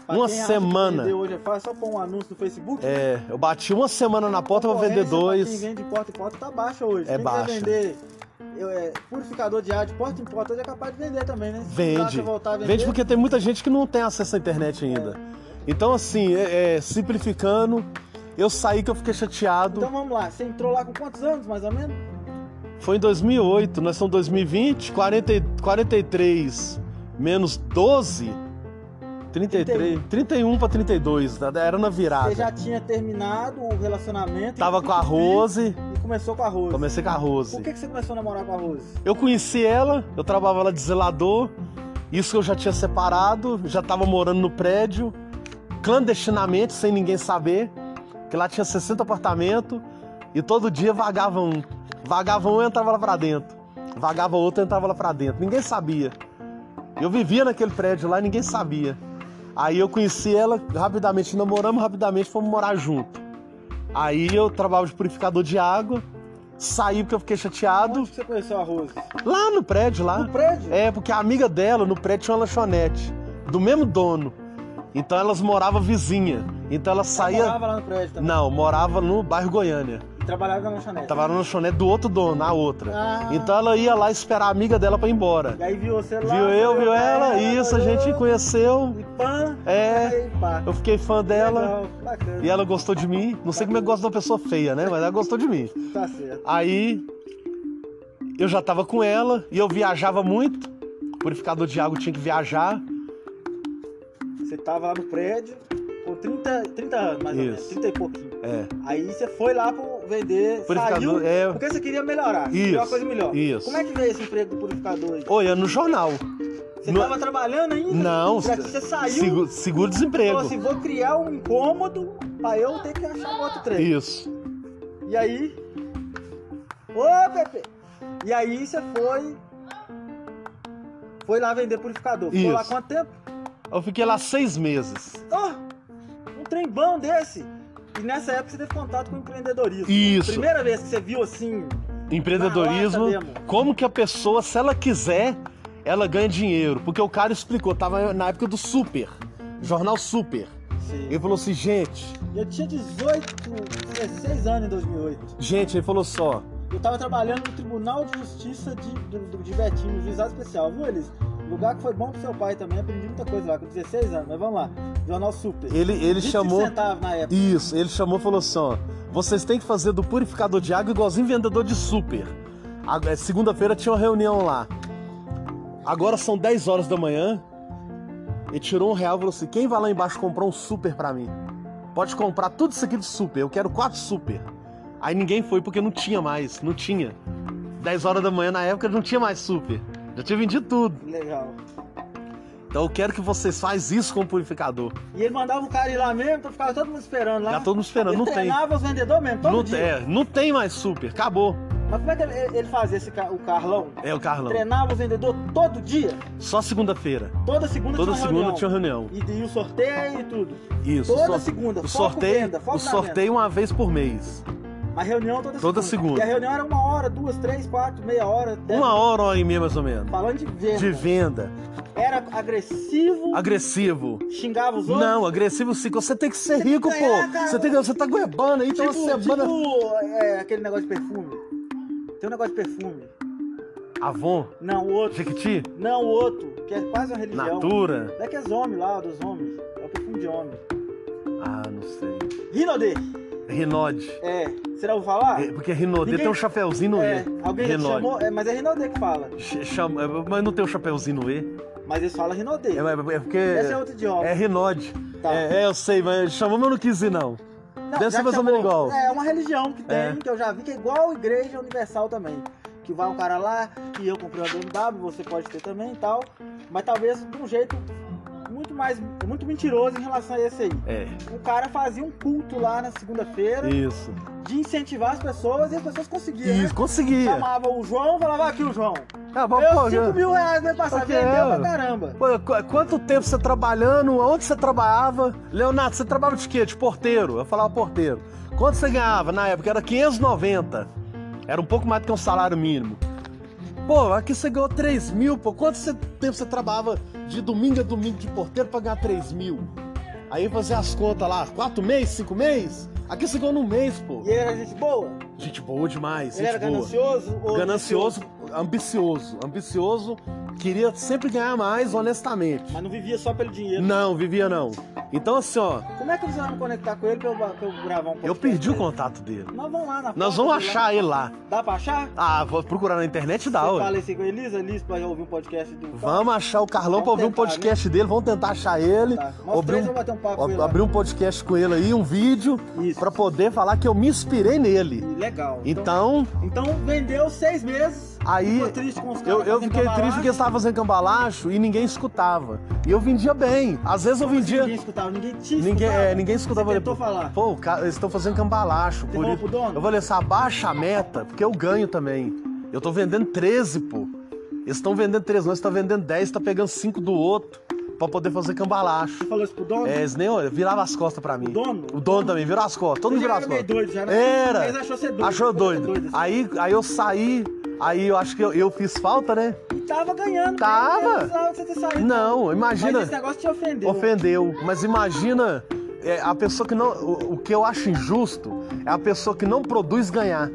Pra Uma semana. hoje é fácil, só pôr um anúncio no Facebook. É, eu bati uma semana na porta pra vender dois. Quem vende de porta em porta tá baixa hoje. É quem baixa. vender eu, é, purificador de ar de porta em porta, hoje é capaz de vender também, né? Se Vende. precisar voltar a vender, Vende porque tem muita gente que não tem acesso à internet ainda. Então, assim, é- é, simplificando, eu saí que eu fiquei chateado. Então vamos lá, você entrou lá com quantos anos, mais ou menos? Foi em 2008, nós somos 2020, 40, e- 43 menos 12, 33, 31 pra 32, tá? era na Você virada. já tinha terminado o relacionamento. Tava com a Rose, E começou com a Rose. comecei com a Rose. Por que, que você começou a namorar com a Rose? Eu conheci ela, eu trabalhava lá de zelador, isso que eu já tinha separado, já tava morando no prédio, clandestinamente, sem ninguém saber, que lá tinha 60 apartamentos e todo dia vagava um. Vagava um e entrava lá pra dentro. Vagava outro e entrava lá pra dentro. Ninguém sabia. Eu vivia naquele prédio lá e ninguém sabia. Aí eu conheci ela rapidamente, namoramos rapidamente, fomos morar junto. Aí eu trabalhava de purificador de água, saí porque eu fiquei chateado. Onde você conheceu a Rose? Lá no prédio, lá. No prédio? É, porque a amiga dela no prédio tinha uma lanchonete, do mesmo dono. Então elas moravam vizinha. Então ela saía. morava lá no prédio também? Não, morava no bairro Goiânia. Trabalhava na lanchonete? Tava na lanchonete do outro dono, na outra. Ah. Então ela ia lá esperar a amiga dela pra ir embora. E aí viu você lá. Viu eu, viu ela, isso, a gente conheceu. E pã. É. E pá. Eu fiquei fã dela Legal, bacana. e ela gostou de mim. Não sei como é que gosta de uma pessoa feia, né? Mas ela gostou de mim. Tá certo. Aí eu já tava com ela e eu viajava muito. Purificador de água tinha que viajar. Você tava lá no prédio 30, 30 anos, mais ou menos. Isso. 30 e pouquinho. É. Aí você foi lá pro vender, Purificador, saiu, é. porque você queria melhorar. Queria uma Isso, coisa melhor. isso. Como é que veio esse emprego do purificador aí? Oi, no jornal. Você No- tava trabalhando ainda? Não, Já que você saiu, Seguro, seguro-desemprego. falou assim, vou criar um incômodo pra eu ter que achar um outro trem. Isso. E aí... Ô, Pepe! E aí você foi... Foi lá vender purificador. Ficou lá Isso. quanto tempo? Eu fiquei lá seis meses. Um trem bom desse. E nessa época você teve contato com empreendedorismo. Isso. Primeira vez que você viu assim. Empreendedorismo. Como que a pessoa, se ela quiser, ela ganha dinheiro. Porque o cara explicou, tava na época do Super. Jornal Super. Sim. Ele falou assim, gente, Eu tinha 18, 16 anos em 2008. gente, ele falou só. Eu tava trabalhando no Tribunal de Justiça de, de Betinho, no juizado especial, viu, Elis? Lugar que foi bom pro seu pai também, aprendi muita coisa lá, com 16 anos, mas vamos lá. Jornal Super. Ele, ele 25 chamou. centavos na época. Isso, ele chamou e falou assim: ó, vocês têm que fazer do purificador de água igualzinho vendedor de super. É, Segunda-feira tinha uma reunião lá. Agora são 10 horas da manhã. Ele tirou um real e falou assim: quem vai lá embaixo comprar um super pra mim? Pode comprar tudo isso aqui de super, eu quero quatro super. Aí ninguém foi porque não tinha mais, não tinha. 10 horas da manhã na época não tinha mais super. Já tinha vendido tudo. Legal. Então eu quero que vocês façam isso com o purificador. E ele mandava o cara ir lá mesmo, então ficava todo mundo esperando lá. Já todo mundo esperando, ele não tem. treinava os vendedores mesmo, todo Não, dia. é, não tem mais super, acabou. Mas como é que ele, ele fazia esse, o Carlão? É o Carlão. Treinava os vendedores todo dia? Só segunda-feira. Toda segunda Toda tinha segunda reunião. tinha reunião. E, e o sorteio e tudo. Isso. Toda segunda, O sorteio, venda, o sorteio uma vez por mês. A reunião toda, Toda segunda. E a reunião era uma hora, duas, três, quatro, meia hora. dez Uma hora, hora e meia mais ou menos. Falando de venda. De venda. Era agressivo, Agressivo. xingava os outros. Não, agressivo sim. Você tem que ser Você rico, que ganhar, pô. cara. Você, tem que, você tá goebando aí, tem Tipo, uma semana. tipo é, aquele negócio de perfume. Tem um negócio de perfume. Avon, Não, o outro. Jequiti, Não, o outro, que é quase uma religião. Natura. É que é homens lá, dos homens. É o perfume de homem. Ah, não sei. Rinodê. Rinode. É. Já ouviu falar? É, Porque Rinode Ninguém- tem um chapeuzinho no É, E. alguém Rinode. chamou? É, mas é Rinodê que fala. Ch- chama- é, mas não tem um chapeuzinho no E. Mas eles falam Rinodê. É, é porque. É outro idioma. É. Tá. É, é, eu sei, mas chamou, mas eu não quis ir, não. Não, deve ser mais ou menos igual. É, uma religião que tem, É. que eu já vi, que é igual a Igreja Universal também. Que vai um cara lá, que eu comprei uma BMW, você pode ter também e tal. Mas talvez de um jeito muito mais, muito mentiroso em relação a esse aí. É, O cara fazia um culto lá na segunda-feira isso. de incentivar as pessoas e as pessoas conseguiam, Isso, né? conseguia. Chamava o João, falava aqui o João. Ah, mas, Deu pô, 5 mil reais mês passado, Ok, vendeu é. pra caramba. Pô, qu- quanto tempo você trabalhando? Onde você trabalhava? Leonardo, você trabalhava de quê? De porteiro? Eu falava porteiro. Quanto você ganhava na época? Era 590. Era um pouco mais do que um salário mínimo. Pô, aqui você ganhou 3 mil, pô. Quanto tempo você trabalhava de domingo a domingo de porteiro pra ganhar 3 mil? Aí fazer as contas lá, quatro meses, cinco meses? Aqui você ganhou num mês, pô. E ele era gente boa? Gente boa demais, Ele era boa. ganancioso? Ou Ganancioso, ambicioso. Ambicioso, queria sempre ganhar mais, honestamente. Mas não vivia só pelo dinheiro. Não, vivia não. Então assim, ó, Como é que eles vão conectar com ele pra eu, pra eu gravar um podcast? eu perdi o contato dele. Nós vamos lá na Nós vamos dele achar ele lá. Dá pra achar? Ah, vou procurar na internet dá, Você ué. fala assim com a Elisa, Elisa, pra ouvir um podcast do Vamos achar o Carlão pra Vamos ouvir um tentar, né? podcast dele, vamos tentar achar ele. Tá. Abrir um, um abrir um podcast com ele aí, um vídeo, Isso. pra poder falar que eu me inspirei nele. Legal. Então, Então vendeu seis meses. Aí, triste eu, eu fiquei triste cambalacho. porque eu estava fazendo cambalacho e ninguém escutava. E eu vendia bem. Às vezes eu assim vendia. Ninguém escutava, ninguém te Ninguém, escutava. é, ninguém escutava. Você tentou falar. Pô, eles estão fazendo cambalacho. Por falou isso. Eu falei assim, abaixa a meta, porque eu ganho também. Eu tô vendendo 13, pô. Eles estão vendendo 13, nós estamos vendendo 10, tá pegando 5 do outro pra poder fazer cambalacho. Você falou isso pro dono? É, eles nem olha, virava as costas pra mim. O dono? O dono também virou as costas. Todo Você mundo virou as costas. doido, já era. Era. Mas achou ser doido. Achou Você doido. assim. Aí, aí eu saí, aí eu acho que eu, eu fiz falta, né? E tava ganhando. Tava. Não precisava você ter saído. Não, imagina. Mas esse negócio te ofendeu. Ofendeu. Mas imagina é, a pessoa que não. O, o que eu acho injusto é a pessoa que não produz ganhar.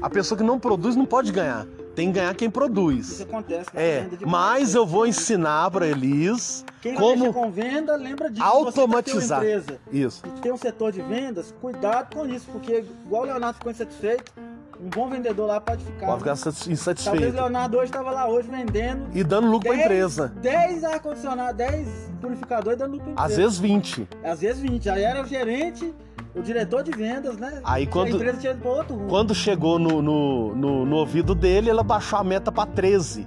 A pessoa que não produz não pode ganhar. Tem que ganhar quem Isso produz. acontece. na É, mas eu vou ensinar pra Elis Quem como com venda, lembra disso. automatizar. Você empresa isso. e tem um setor de vendas, cuidado com isso, porque igual o Leonardo ficou insatisfeito, um bom vendedor lá pode ficar. Pode ficar satis- Talvez o insatisfeito. Leonardo hoje estava lá hoje vendendo E dando lucro pra 10 empresa. 10 ar-condicionado, 10 purificadores dando lucro Às empresa. vezes 20. Às vezes 20. Aí era o gerente, o diretor de vendas, né? Aí quando- A empresa tinha ido outro rumo. Quando chegou no, no, no, no ouvido dele, ela baixou a meta pra 13.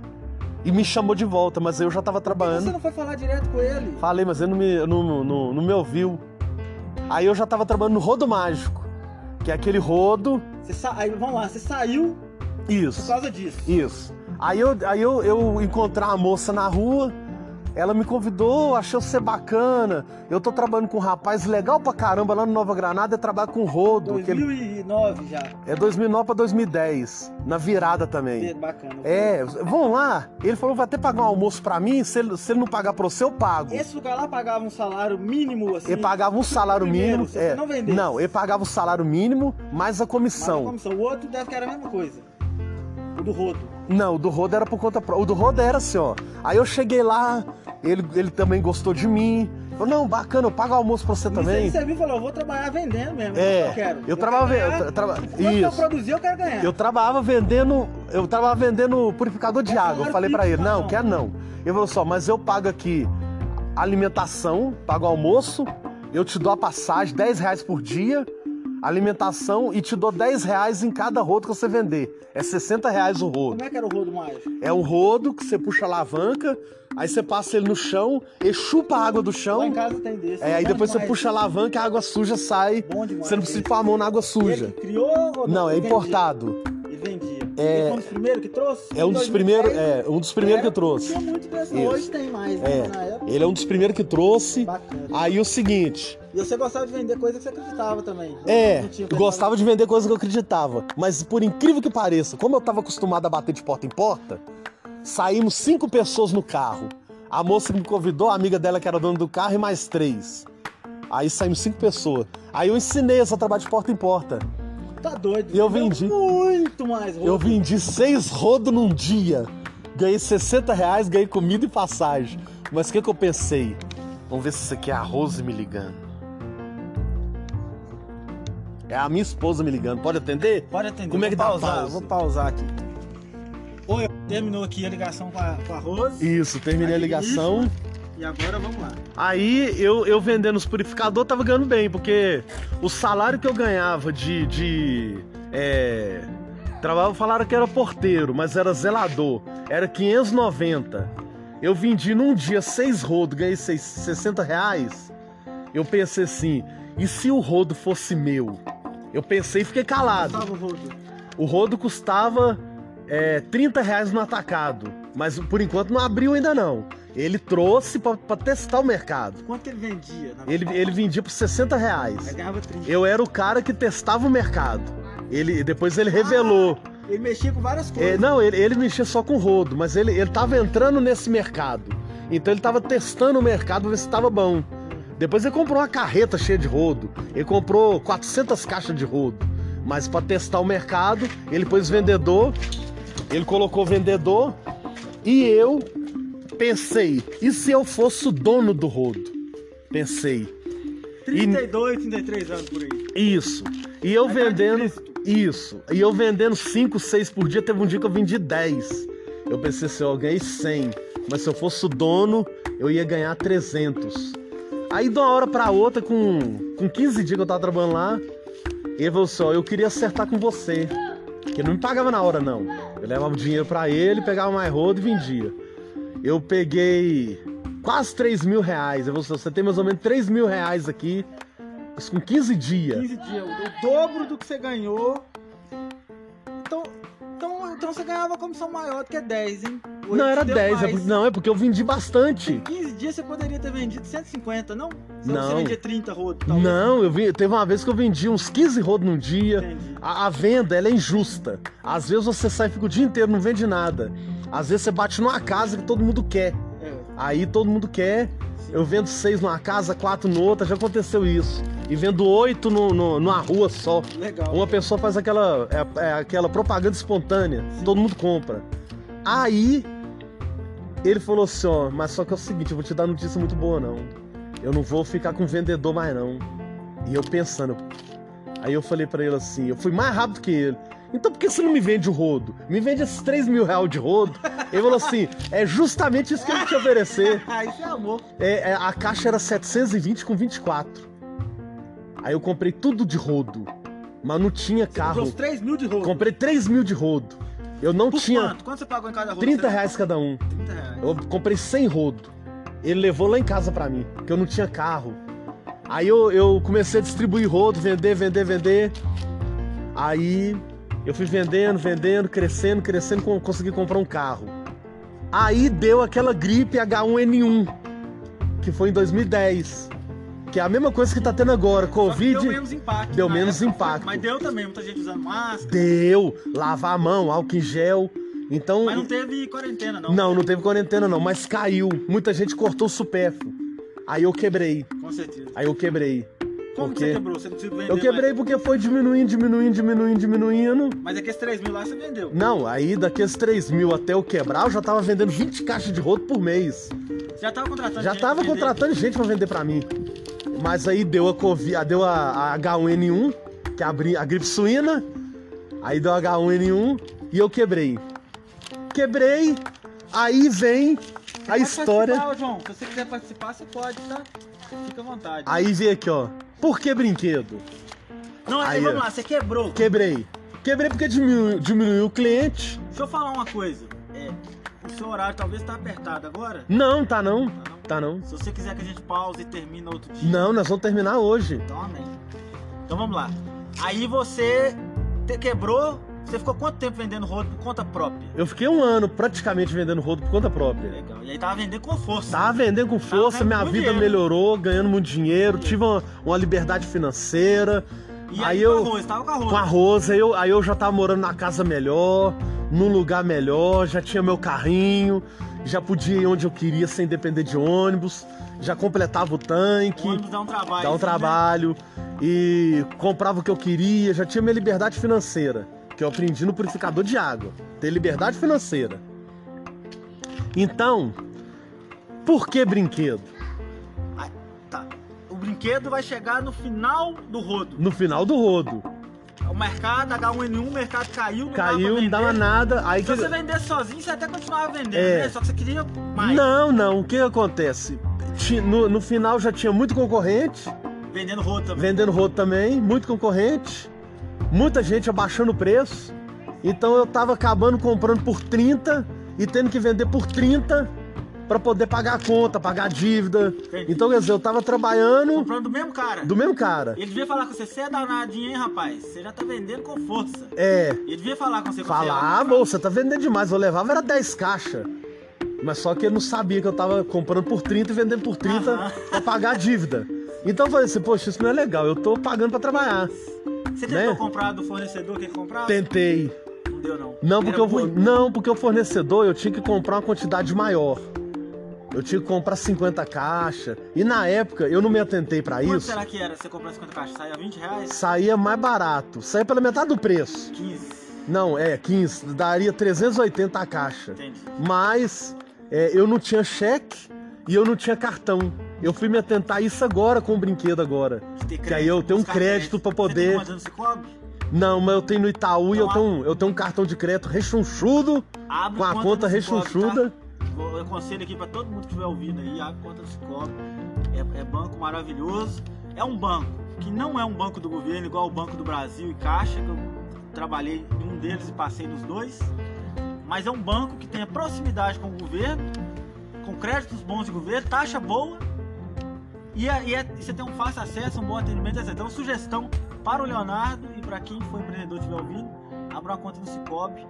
E me chamou de volta, mas eu já tava Por que Você trabalhando. não foi falar direto com ele? Falei, mas ele não me, não, não, não me ouviu. Aí eu já tava trabalhando no rodo mágico. Que é aquele rodo. Você sa... Aí vamos lá, você saiu por Isso. causa disso. Isso. Aí eu, aí eu, eu encontrei uma moça na rua, ela me convidou, achou você bacana. Eu tô trabalhando com um rapaz legal pra caramba lá no Nova Granada, é trabalhar com rodo. que ele- 2009 já. é 2009 pra 2010, na virada também. Bacana. É, vão lá. Ele falou, vai até pagar um almoço pra mim, se ele, se ele não pagar pra você, eu pago. Esse lugar lá pagava um salário mínimo, assim. Ele pagava um salário primeiro, mínimo. é, não vendesse. não, ele pagava o salário mínimo mais a mais a comissão. comissão. O outro deve que era a mesma coisa. O do rodo. Não, o do Roda era por conta própria. O do Roda era assim, ó. Aí eu cheguei lá, ele, ele também gostou de mim. Falou, não, bacana, eu pago almoço pra você Isso aí também. você viu e falou, eu vou trabalhar vendendo mesmo. É, é eu quero. eu trabalhava- eu ganhar. tra- traba- que eu isso. produzir, eu quero ganhar. Eu trabalhava vendendo. Eu trabalhava vendendo purificador de Mas água. Eu falei pra fixo, ele, não, não. quer não. Ele falou só, mas eu pago aqui alimentação, pago almoço, eu te dou a passagem, 10 reais por dia, alimentação e te dou 10 reais em cada rodo que você vender. É 60 reais o rodo. Como é que era o rodo mágico? É um rodo que você puxa a alavanca, aí você passa ele no chão, e chupa a água do chão. Lá em casa tem desse. É, aí Bom depois você demais. puxa a alavanca, a água suja sai. Bom demais Você não precisa pôr a mão na água suja. criou ou Não, é Ele vendia? importado. É- um dos primeiros que trouxe? É um dos 2010, primeiros, é, um dos primeiros que era- trouxe. Tinha muito desse. Hoje tem mais, né? É, ele é um dos primeiros que trouxe. bacana. Aí o seguinte, E você gostava de vender coisa que você acreditava também. é, gostava de vender coisas que eu acreditava. Mas por incrível que pareça, como eu tava acostumado a bater de porta em porta, saímos cinco pessoas no carro. A moça me convidou, a amiga dela que era dona do carro e mais três. Aí saímos cinco pessoas. Aí eu ensinei essa trabalho de porta em porta. Tá doido. E eu vendi. Muito mais roupa. Eu vendi seis rodos num dia. Ganhei 60 reais, ganhei comida e passagem. Mas o que, que eu pensei? Vamos ver se isso aqui é a Rose me ligando. É a minha esposa me ligando. Pode atender? Pode atender. Como é que vou dá pausar, pausa? Vou pausar aqui. Oi, terminou aqui a ligação com a, com a Rose. Isso, terminei a ligação. E agora vamos lá. Aí eu, eu vendendo os purificadores tava ganhando bem, porque o salário que eu ganhava de. de é, trabalho falaram que era porteiro, mas era zelador. Era 590. Eu vendi num dia seis rodos, ganhei seis- 60 reais. Eu pensei assim, e se o rodo fosse meu? Eu pensei e fiquei calado. O rodo. O rodo custava é, 30 reais no atacado, mas por enquanto não abriu ainda não. Ele trouxe pra testar o mercado. Quanto ele vendia? Ele, ele vendia por 60 Aí reais. ganhava 30. Eu era o cara que testava o mercado. Ele, depois ele revelou. Ele mexia com várias É, coisas. não, ele, ele mexia só com rodo, mas ele, ele tava entrando nesse mercado. Então ele tava testando o mercado pra ver se tava bom. Depois ele comprou uma carreta cheia de rodo. Ele comprou 400 caixas de rodo. Mas para testar o mercado, ele pôs vendedor, ele colocou vendedor e eu pensei, e se eu fosse o dono do rodo? Pensei. 32, 33 anos por aí. Isso. E eu de vendendo. Isso. E eu vendendo 5, 6 por dia. Teve um dia que eu vendi 10. Eu pensei assim, eu ganhei 100. Mas se eu fosse o dono, eu ia ganhar 300. Aí de uma hora pra outra, com, com 15 dias que eu tava trabalhando lá, ele falou assim, ó, eu queria acertar com você. Que não me pagava na hora, não. Eu levava o dinheiro pra ele, pegava mais rodo e vendia. Eu peguei quase 3 mil reais. Eu você tem mais ou menos 3 mil reais aqui. Isso com 15 dias. 15 dias, o dobro do que você ganhou. Então, então, então você ganhava comissão maior do que 10, hein? Oito Não, era deu 10. é não, é porque eu vendi bastante. Em 15 dias você poderia ter vendido 150, não? Se Não. você vendia 30 rodos, talvez. Não, eu vi, teve uma vez que eu vendi uns 15 rodos num dia. A, a venda, ela é injusta. Às vezes você sai e fica o dia inteiro, não vende nada. Às vezes você bate numa casa que todo mundo quer. É, Aí todo mundo quer. sim. Eu vendo seis numa casa, quatro no outra, já aconteceu isso. E vendo oito no, no- numa rua só. Legal. Uma pessoa faz aquela, é, é aquela propaganda espontânea, todo mundo compra. Aí ele falou assim, ó, mas só que é o seguinte, eu vou te dar notícia muito boa não. Eu não vou ficar com vendedor mais não. E eu pensando. Aí eu falei pra ele assim, eu fui mais rápido que ele. Então por que você não me vende o rodo? Me vende esses 3 mil reais de rodo. Ele falou assim, é justamente isso que eu vou te oferecer. Isso é amor. É, é, a caixa era 720 com 24. Aí eu comprei tudo de rodo. Mas não tinha Comprou carro. os 3 mil de rodo. Comprei 3 mil de rodo. Eu não Por tinha quanto? Quanto você pagou em cada rodo? 30 Você reais cada um. lembra? 30 reais. Eu comprei 100 rodo. Ele levou lá em casa pra mim, que eu não tinha carro. Aí eu, eu comecei a distribuir rodo, vender, vender, vender. Aí eu fui vendendo, vendendo, crescendo, crescendo, consegui comprar um carro. Aí deu aquela gripe H1N1, que foi em 2010. Que é a mesma coisa que tá tendo agora, Covid. Deu menos impacto. deu menos época, impacto. Mas deu também, muita gente usando máscara. Deu, lavar a mão, álcool em gel. Então. Mas não teve quarentena, não. Não, não teve quarentena não, mas caiu. Muita gente cortou o supérfluo. Aí eu quebrei. Com certeza. Aí eu quebrei. Como que você quebrou? Você não conseguiu vender eu quebrei porque foi diminuindo, diminuindo, diminuindo, diminuindo. mais. Mas aqueles 3 mil lá você vendeu. Não, aí daqueles 3 mil até eu quebrar, eu já tava vendendo 20 caixas de rodo por mês. Você já tava contratando Já gente tava pra vender? contratando gente pra vender pra mim. Mas aí deu a Covid, deu a, a H1N1, que é a, a gripe suína. Aí deu a H1N1 e eu quebrei. Quebrei, aí vem a Pode história. João. Se você quiser participar, você pode, tá? Fica à vontade. Aí vem aqui, ó. Por que brinquedo? Não, aí, aí, vamos lá, você quebrou. Quebrei. Quebrei porque diminuiu, diminuiu o cliente. Deixa eu falar uma coisa. É, o seu horário talvez tá apertado agora. Não, tá não. Tá não? Tá não. Se você quiser que a gente pause e termine outro dia. Não, nós vamos terminar hoje. Então, amém. Então vamos lá. Aí você quebrou. Você ficou quanto tempo vendendo rodo por conta própria? Eu fiquei um ano praticamente vendendo rodo por conta própria. Legal. E aí tava vendendo com força. Tava vendendo com força, minha vida dinheiro. melhorou, ganhando muito dinheiro, tive uma, uma liberdade financeira. E aí aí, eu- com arroz, tava com arroz. Com arroz, aí eu, aí eu já tava morando na casa melhor, num lugar melhor, já tinha meu carrinho, já podia ir onde eu queria sem depender de ônibus, já completava o tanque. O ônibus dá um trabalho. dar um né? trabalho e comprava o que eu queria, já tinha minha liberdade financeira, que eu aprendi no purificador de água, ter liberdade financeira. Então, por que brinquedo? Ah, tá. O brinquedo vai chegar no final do rodo. No final do rodo, O mercado, H1N1, o mercado caiu, não caiu, não dava nada, aí Se que... você vendesse sozinho, você até continuava vendendo, É. né? Só que você queria mais. Não, não, o que acontece? No, no final já tinha muito concorrente, Vendendo rodo também. vendendo rodo também, muito concorrente, muita gente abaixando o preço. Então eu tava acabando comprando por 30 e tendo que vender por 30 para poder pagar a conta, pagar a dívida. Entendi. Então, quer dizer, eu tava trabalhando Comprando do mesmo cara. do mesmo cara. Ele devia falar com você, você é danadinho, hein, rapaz? Você já tá vendendo com força. É, Ele devia falar com você. você falar, ah, era- moça, tá vendendo demais. Eu levava era 10 caixas. Mas só que ele não sabia que eu tava comprando por 30 e vendendo por 30 Aham. pra pagar a dívida. Então eu falei assim, poxa, isso não é legal, eu tô pagando pra trabalhar. Você tentou né? comprar do fornecedor que ele comprava? Tentei. Não deu, não. Não porque, eu, não, porque o fornecedor eu tinha que comprar uma quantidade maior. Eu tinha que comprar 50 caixas. E na época eu não me atentei pra Quanto isso. será que era você comprar 50 caixas? Saia 20 reais? Saía mais barato. Saía pela metade do preço. 15. Não, é, 15. Daria 380 a caixa. Entendi. Mas é, eu não tinha cheque e eu não tinha cartão. Eu fui me atentar a isso agora com o brinquedo agora. Ter Que aí eu tenho um crédito Você poder- tem você cobre? Não, mas eu tenho no Itaú e eu Então, tenho, eu tenho um cartão de crédito rechonchudo, com a conta no Cicobi, rechonchuda. Tá? Eu aconselho aqui pra todo mundo que estiver ouvindo aí, abre conta do Cicobi. É, é banco maravilhoso. É um banco que não é um banco do governo, igual o Banco do Brasil e Caixa, que eu trabalhei em um deles e passei nos dois. Mas é um banco que tem a proximidade com o governo, com créditos bons de governo, taxa boa. E, é- e é- e você tem um fácil acesso, um bom atendimento, etc. Então, sugestão para o Leonardo e para quem for empreendedor estiver ouvindo, abra uma conta no Cicobi,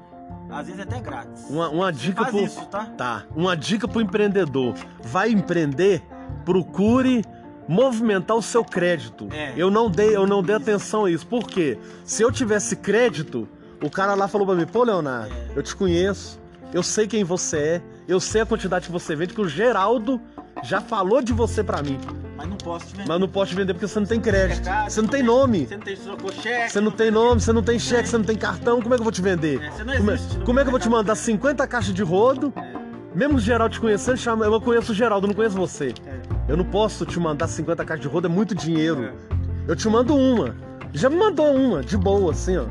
às vezes até grátis. Uma, uma dica Faz pro. isso, tá? Tá. Uma dica pro empreendedor. Vai empreender, procure movimentar o seu crédito. É. Eu não dei, eu não dei atenção a isso. Por quê? Se eu tivesse crédito, o cara lá falou pra mim, pô, Leonardo, É. eu te conheço, eu sei quem você é, eu sei a quantidade que você vende, que o Geraldo já falou de você pra mim. Mas não posso te vender. Mas não posso te vender porque você não tem crédito. Mercado, Você não tem nome. Você não tem cheque. Você não tem nome, você não tem cheque, você não tem cartão, como é que eu vou te vender? É, você não Como é, como é que eu vou te mandar 50 caixas de rodo? Mesmo o Geraldo te conhecendo, chama, eu conheço o Geraldo, eu não conheço você. É. Eu não posso te mandar 50 caixas de rodo, é muito dinheiro. É. Eu te mando uma. Já me mandou uma, de boa, assim, ó.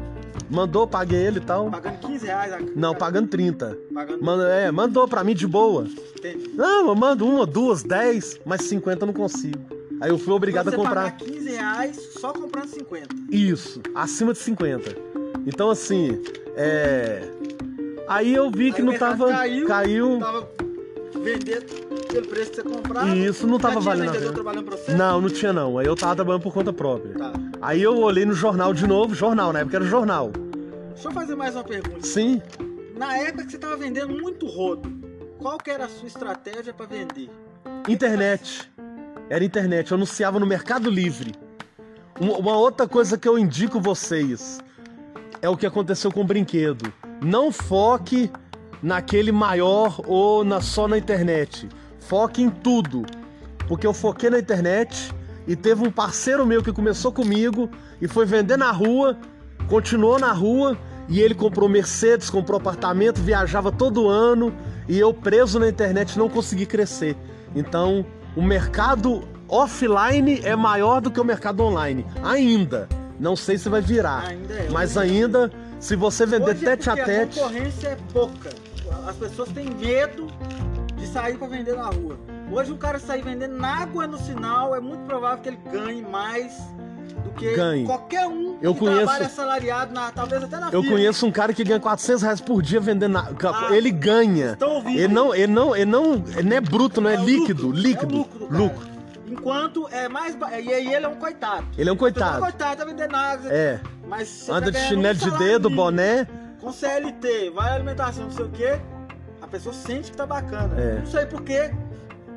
Mandou, paguei ele e tal. Pagando 15 reais. a- Não, pagando 30. Pagando. Manda, é, mandou pra mim de boa. Entendi. Não, eu mando uma, duas, dez, mas 50 eu não consigo. Aí eu fui obrigado Você a comprar. pagar 15 reais só comprando 50. Isso, acima de 50. Então, assim, é. Aí eu vi que Aí o não tava. caiu, caiu. Tava vendendo pelo preço que você comprava. E isso não tava valendo trabalhando pra você? Não, não tinha não. Aí eu tava trabalhando por conta própria. Tá. Aí eu olhei no jornal de novo, jornal, na época era jornal. Deixa eu fazer mais uma pergunta. Sim, Na época que você tava vendendo muito rodo, qual que era a sua estratégia pra vender? internet. Era internet, eu anunciava no Mercado Livre. Um- Uma outra coisa que eu indico vocês é o que aconteceu com o brinquedo. Não foque naquele maior ou na, só na internet. Foque em tudo. Porque eu foquei na internet e teve um parceiro meu que começou comigo e foi vender na rua, continuou na rua e ele comprou Mercedes, comprou apartamento, viajava todo ano e eu preso na internet não consegui crescer. Então, o mercado offline é maior do que o mercado online. Ainda. Não sei se vai virar. Ainda é. Mas ainda, se você vender Hoje é tete a tete. A concorrência é pouca. As pessoas têm medo de sair pra vender na rua. Hoje um cara sair vendendo água no sinal é muito provável que ele ganhe mais do que Ganhe. qualquer um Eu que conheço- trabalha assalariado, na, talvez até na Eu conheço um cara que ganha 400 reais por dia vendendo. na- Ah, ele ganha. Estão ouvindo? Ele não, ele não, ele não, ele não é bruto, não é, É o líquido, lucro, líquido. É o lucro, lucro. Enquanto é mais. E aí ele é um coitado. Ele é um Então, coitado. coitado, tá vendendo água. É, Mas anda tá de chinelo um de dedo, boné. Com CLT, vai alimentação, não sei o quê. A pessoa sente que tá bacana. É. Não sei porquê.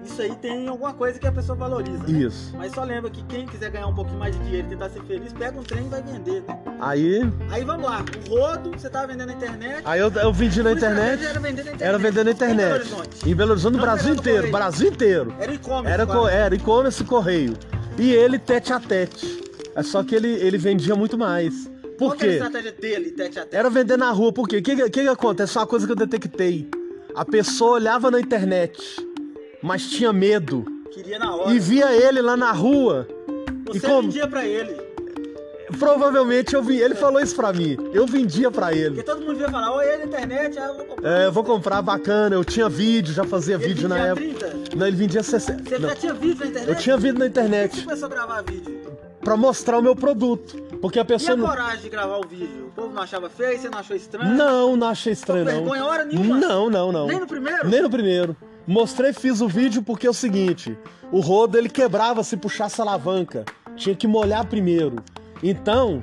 Isso aí tem alguma coisa que a pessoa valoriza. né? Isso. Mas só lembra que quem quiser ganhar um pouquinho mais de dinheiro e tentar ser feliz, pega um trem e vai vender, né? Aí, Aí vamos lá, o rodo, você tava vendendo na internet. aí eu, eu vendi na estratégia internet. Era vender na internet. Era vender na Em Belo internet. Horizonte. Em Belo Horizonte, no Brasil inteiro, correio. Brasil inteiro. Era e-commerce. Era, co- era e-commerce e correio. E ele tete a tete. É só que ele, ele vendia muito mais. Qual Por era a quê? estratégia dele, tete a tete? Era vender na rua, por quê? O que, que, que acontece? É uma coisa que eu detectei. A pessoa olhava na internet, mas tinha medo. Queria na hora. E via ele lá na rua. Você e como? vendia pra ele. Provavelmente eu vi. Ele falou isso pra mim. Eu vendia pra Porque ele. todo mundo ia falar, oi, aí na internet, ah, eu vou comprar. É, eu vou comprar bacana. Eu tinha vídeo, já fazia Ele vídeo na época. 30. Não, ele vendia 60. Você Não, já tinha vídeo na internet? eu tinha vídeo na Por que você internet começou a gravar vídeo? Pra mostrar o meu produto. Porque a E pessoa a não. coragem de gravar o vídeo? O povo não achava feio, você não achou estranho? Não, não achei estranho, Não não. vergonha hora nenhuma? Não, não, não. Nem no primeiro? Nem no primeiro. Mostrei, fiz o vídeo porque é o seguinte: o rodo ele quebrava se puxasse a alavanca. Tinha que molhar primeiro. Então,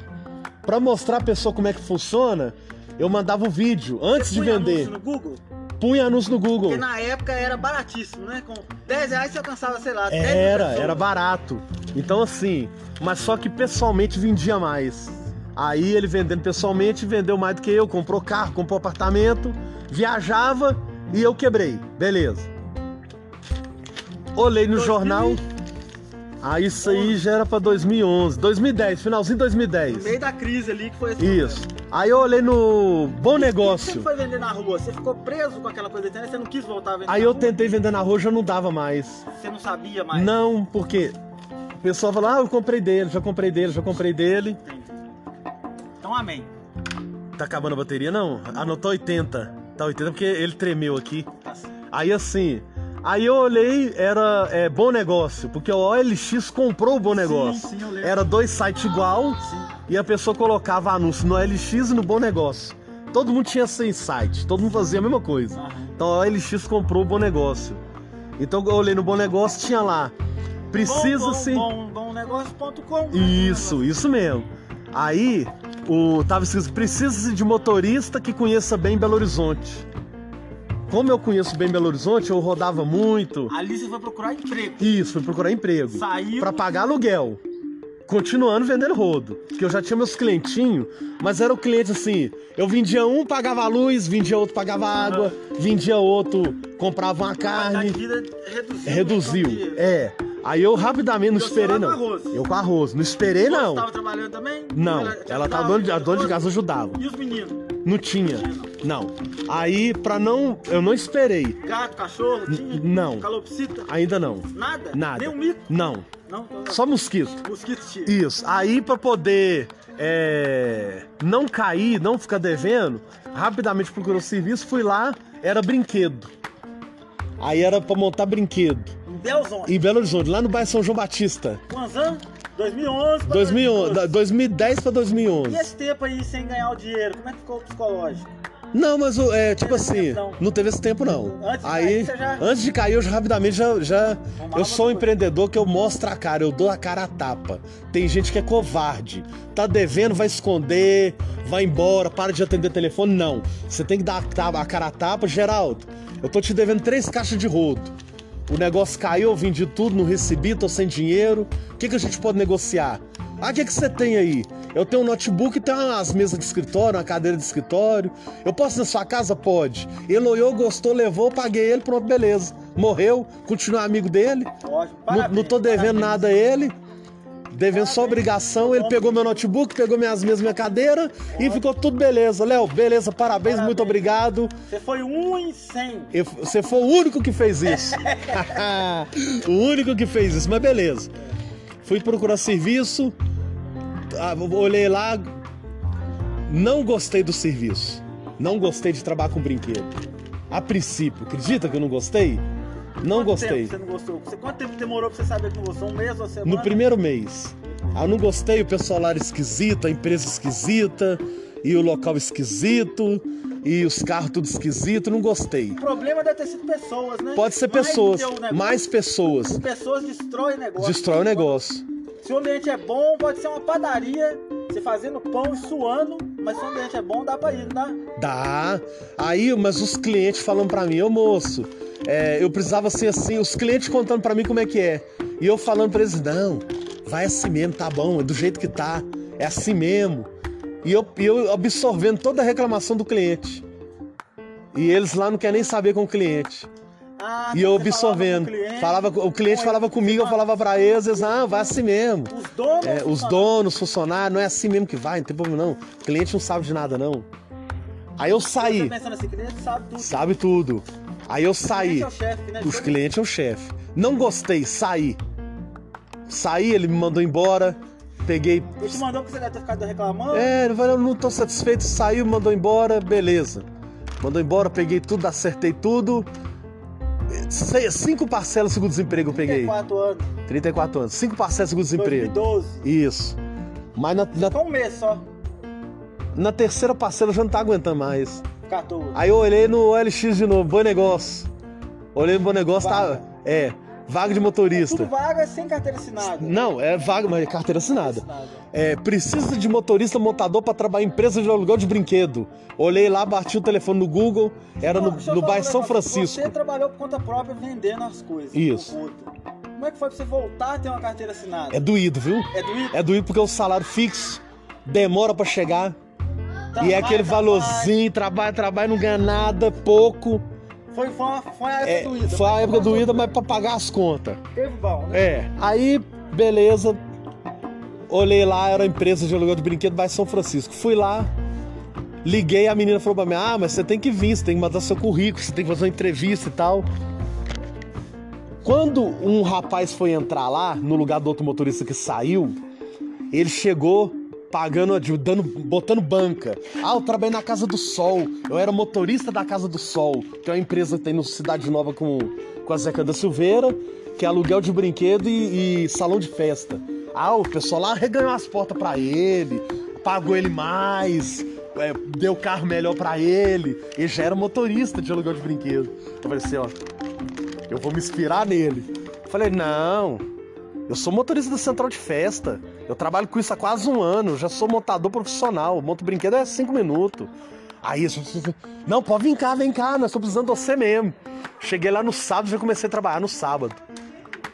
pra mostrar a pessoa como é que funciona, eu mandava o vídeo antes de punha vender. anúncio no Google? Punha anúncio no Google. Porque na época era baratíssimo, né? Com 10 reais você alcançava, sei lá, 10 mil Era, era barato. Então assim, mas só que pessoalmente vendia mais. Aí ele vendendo pessoalmente vendeu mais do que eu, comprou carro, comprou apartamento, viajava e eu quebrei. Beleza. olhei no 2000. jornal. Aí isso aí já era pra 2011, 2010, finalzinho de No 2010. meio da crise ali que foi esse Isso. Aí eu olhei no Bom Por que Negócio. você foi vender na rua? Você ficou preso com aquela coisa da internet? Você não quis voltar a vender Aí eu rua? tentei vender na rua, já não dava mais. Você não sabia mais? Não, porque o pessoal fala, ah, eu comprei dele, já comprei dele, já comprei dele. Entendi. Então, amém. Tá acabando a bateria? Não, anotou 80. Tá 80 porque ele tremeu aqui. Tá certo. Aí assim, aí eu olhei, era é, bom negócio, porque o OLX comprou o bom negócio. sim, lembro. Era dois sites igual Sim. e a pessoa colocava anúncio no OLX e no bom negócio. Todo mundo tinha sem site, todo mundo fazia a mesma coisa. Então a OLX comprou o bom negócio. Então eu olhei no bom negócio, tinha lá. Precisa-se. Bom, bom, bomnegócio.com. Isso, isso mesmo. Aí, o, tava escrito, precisa-se de motorista que conheça bem Belo Horizonte. Como eu conheço bem Belo Horizonte, eu rodava muito. Ali você foi procurar emprego. Isso, fui procurar emprego. Saiu. Pra pagar aluguel. Continuando vendendo rodo. Porque eu já tinha meus clientinhos, mas era o cliente assim. Eu vendia um, pagava a luz, vendia outro, pagava água, vendia outro, comprava uma carne. de vida reduziu. Reduziu. Que- É. Aí eu rapidamente não E você esperei, lá com não. arroz? Eu com arroz. Não esperei, Você não. tava trabalhando também? Não, ela ajudava? tava dona de, a dona de casa ajudava. E os meninos? Não tinha. Não. Aí, pra não. Eu não esperei. Gato, cachorro, tinha? não. Calopsita? Ainda não. Nada? Nada. Nem um mico? Não. Não? Só mosquito. Mosquito tinha. Isso. Aí, pra poder é, não cair, não ficar devendo, rapidamente procurou serviço, fui lá, era brinquedo. Aí era pra montar brinquedo. Em Belzonte. Em Belo Horizonte, lá no bairro São João Batista. Quantos anos? 2011 pra 2011, da- 2010 pra E 2011. esse tempo aí sem ganhar o dinheiro, como é que ficou o psicológico? Não, mas o- é tipo Teve assim, tempo, não. não teve esse tempo não. Antes de Aí, cair, você já- antes de cair, eu já rapidamente já, já eu sou um coisa. empreendedor que eu mostro a cara, eu dou a cara a tapa. Tem gente que é covarde, tá devendo, vai esconder, vai embora, para de atender telefone, não. Você tem que dar a a cara a tapa, Geraldo. Eu tô te devendo três caixas de rodo. O negócio caiu, eu vendi tudo, não recebi, tô sem dinheiro. O que, que a gente pode negociar? Ah, o que, que você tem aí? Eu tenho um notebook, tem umas mesas de escritório, uma cadeira de escritório. Eu posso ir na sua casa? Pode. Ele olhou, gostou, levou, paguei ele, pronto, beleza. Morreu, continuo amigo dele. Ótimo. Não, Parabéns, não tô devendo parabéns. nada a ele. Devendo só obrigação. Ele pegou meu notebook, pegou minhas mesas, minha cadeira e ficou tudo beleza. Léo, beleza, parabéns, Parabéns. muito obrigado. Você foi um em 100. Eu- Você foi o único que fez isso. o único que fez isso, mas beleza. Fui procurar serviço, ah, olhei lá, não gostei do serviço. Não gostei de trabalhar com brinquedo. A princípio, acredita que eu não gostei? Não Quanto gostei. Você não gostou? Você, quanto tempo demorou pra você saber que não gostou? Um mês ou semana? No primeiro mês. Ah, não gostei, o pessoal lá era esquisito, a empresa esquisita, e o local esquisito, e os carros tudo esquisito, não gostei. O problema deve ter sido pessoas, né? Pode ser Mais do pessoas, negócio. mais pessoas. Pessoas destroem negócio. Destrói o negócio. Se o ambiente é bom, pode ser uma padaria, você fazendo pão e suando, mas se o ambiente é bom, dá pra ir, não dá? Dá. Aí, mas os clientes falando pra mim, ô moço, é, eu precisava ser assim, os clientes contando pra mim como é que é. E eu falando pra eles, não, vai assim mesmo, tá bom, é do jeito que tá, é assim mesmo. E eu, eu absorvendo toda a reclamação do cliente. E eles lá não querem nem saber com o cliente. Ah, E eu você absorvendo. Falava o cliente, Falava, o cliente Pô, falava comigo, eu você falava pra eles, ah, vai assim mesmo. Os donos. É, os donos, funcionários, não é assim mesmo que vai, não tem problema não. O cliente não sabe de nada não. Aí eu Você saí, pensando assim, cliente sabe tudo. sabe tudo. Aí eu saí. Cliente é o chefe, né? Os clientes é o chefe. Não gostei, saí. Saí, ele me mandou embora. Peguei. Ele te mandou porque você deve ter ficado reclamando. É, ele falou, não tô satisfeito, saiu, mandou embora, beleza. Mandou embora, peguei tudo, acertei tudo. Cinco parcelas de seguro-desemprego eu peguei. 34 anos. 34 anos. Cinco parcelas de seguro-desemprego. 2012. Isso. Mas na, na, um mês só. na terceira parcela eu já não tá aguentando mais. 14. Aí eu olhei no OLX de novo, bom negócio. Olhei no bom negócio, tá. É, vaga de Tudo motorista. vaga sem carteira assinada. Não, é vaga, mas é carteira assinada. É, precisa de motorista montador para trabalhar em empresa de aluguel de brinquedo. Olhei lá, bati o telefone no Google, era no, no bairro São. Francisco. Você trabalhou por conta própria vendendo as coisas. Isso. Como é que foi pra você voltar a ter uma carteira assinada? É doído, viu? É doído? É doído porque o salário fixo demora para chegar. e é aquele valorzinho, trabalha, trabalha, não ganha nada, pouco. Foi, foi, uma- foi a época É, do Ida. foi a época do passou ida, tudo. mas pra pagar as contas. Teve bom, né? É, aí, beleza. Olhei lá, era a empresa de aluguel de brinquedo vai São Francisco. Fui lá, liguei, a menina falou pra mim: Ah, mas você tem que vir, você tem que mandar seu currículo, você tem que fazer uma entrevista e tal. Quando um rapaz foi entrar lá, no lugar do outro motorista que saiu, ele chegou pagando, dando, botando banca. Ah, eu trabalhei na Casa do Sol. Eu era motorista da Casa do Sol, que é uma empresa que tem no Cidade Nova com, com a Zeca da Silveira, que é aluguel de brinquedo e, e salão de festa. Ah, o pessoal lá reganhou as portas pra ele, pagou ele mais, é, deu carro melhor pra ele. Ele já era motorista de aluguel de brinquedo. Eu falei assim, ó, eu vou me inspirar nele. Falei, não, eu sou motorista da central de festa. Eu trabalho com isso há quase um ano. Já sou montador profissional. Monto brinquedo é cinco minutos. Aí, eu- não, pode vir cá, vem cá. Nós estamos precisando de você mesmo. Cheguei lá no sábado, já comecei a trabalhar no sábado.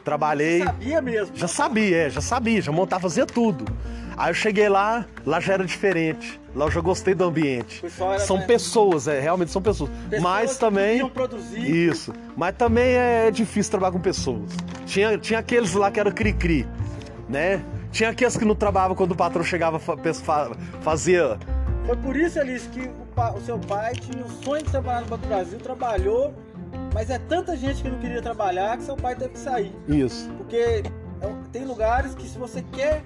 Trabalhei. Sabia mesmo. Já sabia, é, já sabia, já montava, fazia tudo. Aí eu cheguei lá, lá já era diferente. Lá eu já gostei do ambiente. São mais- pessoas, é, realmente são pessoas. Pessoas Mas também. produzir. Isso. Mas também é difícil trabalhar com pessoas. Tinha, tinha aqueles lá que eram cri-cri, né? Tinha aqueles que não trabalhavam quando o patrão chegava, fazia. Foi por isso, Elis, que o, o seu pai tinha o sonho de trabalhar no Banco do Brasil, trabalhou, mas é tanta gente que não queria trabalhar que seu pai teve que sair. Isso. Porque é- tem lugares que se você quer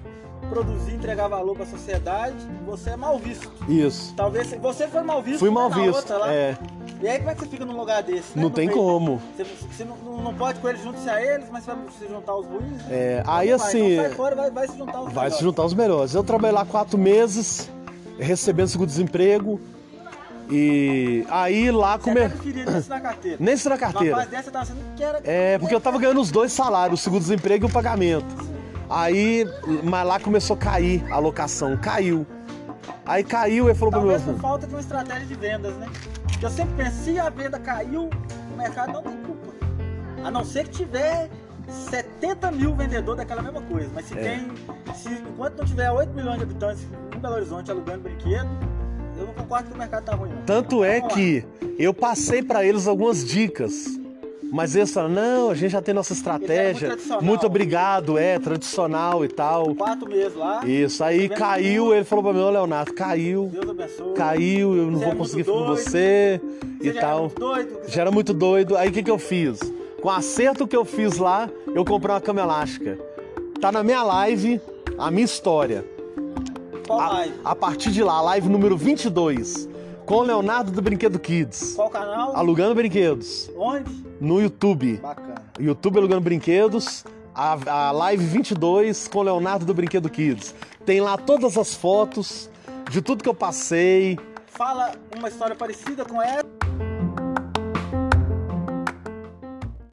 produzir, entregar valor para a sociedade, você é mal visto. Isso. Talvez se- você foi mal visto Fui mal visto. outra lá. É, E aí como é que você fica num lugar desse? né? não No tem meio- como. Você, você não, não- não pode com eles junto-se a eles, mas você vai se juntar aos ruins. É, aí assim. Então sai fora vai, vai se juntar aos Vai se melhores. juntar os melhores. Eu trabalhei lá quatro meses, recebendo seguro-desemprego. E aí lá Você come... até preferia disso na carteira. Nem isso na carteira. dessa tava sendo que era. É, porque eu tava ganhando os dois salários, o seguro-desemprego e o pagamento. Aí, mas lá começou a cair a locação, caiu. Aí caiu e falou Talvez meu por falta de uma estratégia de vendas, né? Porque eu sempre penso, se a venda caiu, o mercado não tem culpa. A não ser que tiver 70 mil vendedores daquela mesma coisa. Mas se É. tem. Se, enquanto não tiver 8 milhões de habitantes em Belo Horizonte alugando brinquedo, eu não concordo que o mercado tá ruim, não. Tanto é que eu passei pra eles algumas dicas. Mas eles falaram, não, a gente já tem nossa muito estratégia. tradicional. Muito obrigado, é, tradicional e tal. Quatro meses lá. Isso, aí Tá caiu, ele falou pra mim, ô Leonardo, caiu, Deus abençoe. caiu, eu não Você vou é conseguir muito ficar com você Você e já era tal. muito doido. Já era muito doido. Aí o que, que eu fiz? Com o acerto que eu fiz lá, eu comprei uma cama elástica. Tá na minha live a minha história. Qual A, live? a partir de lá, live número 22, com o Leonardo do Brinquedo Kids. Qual canal? Alugando brinquedos. Onde? No YouTube. Bacana. YouTube Alugando Brinquedos. A, a live 22 com o Leonardo do Brinquedo Kids. Tem lá todas as fotos de tudo que eu passei. Fala uma história parecida com essa.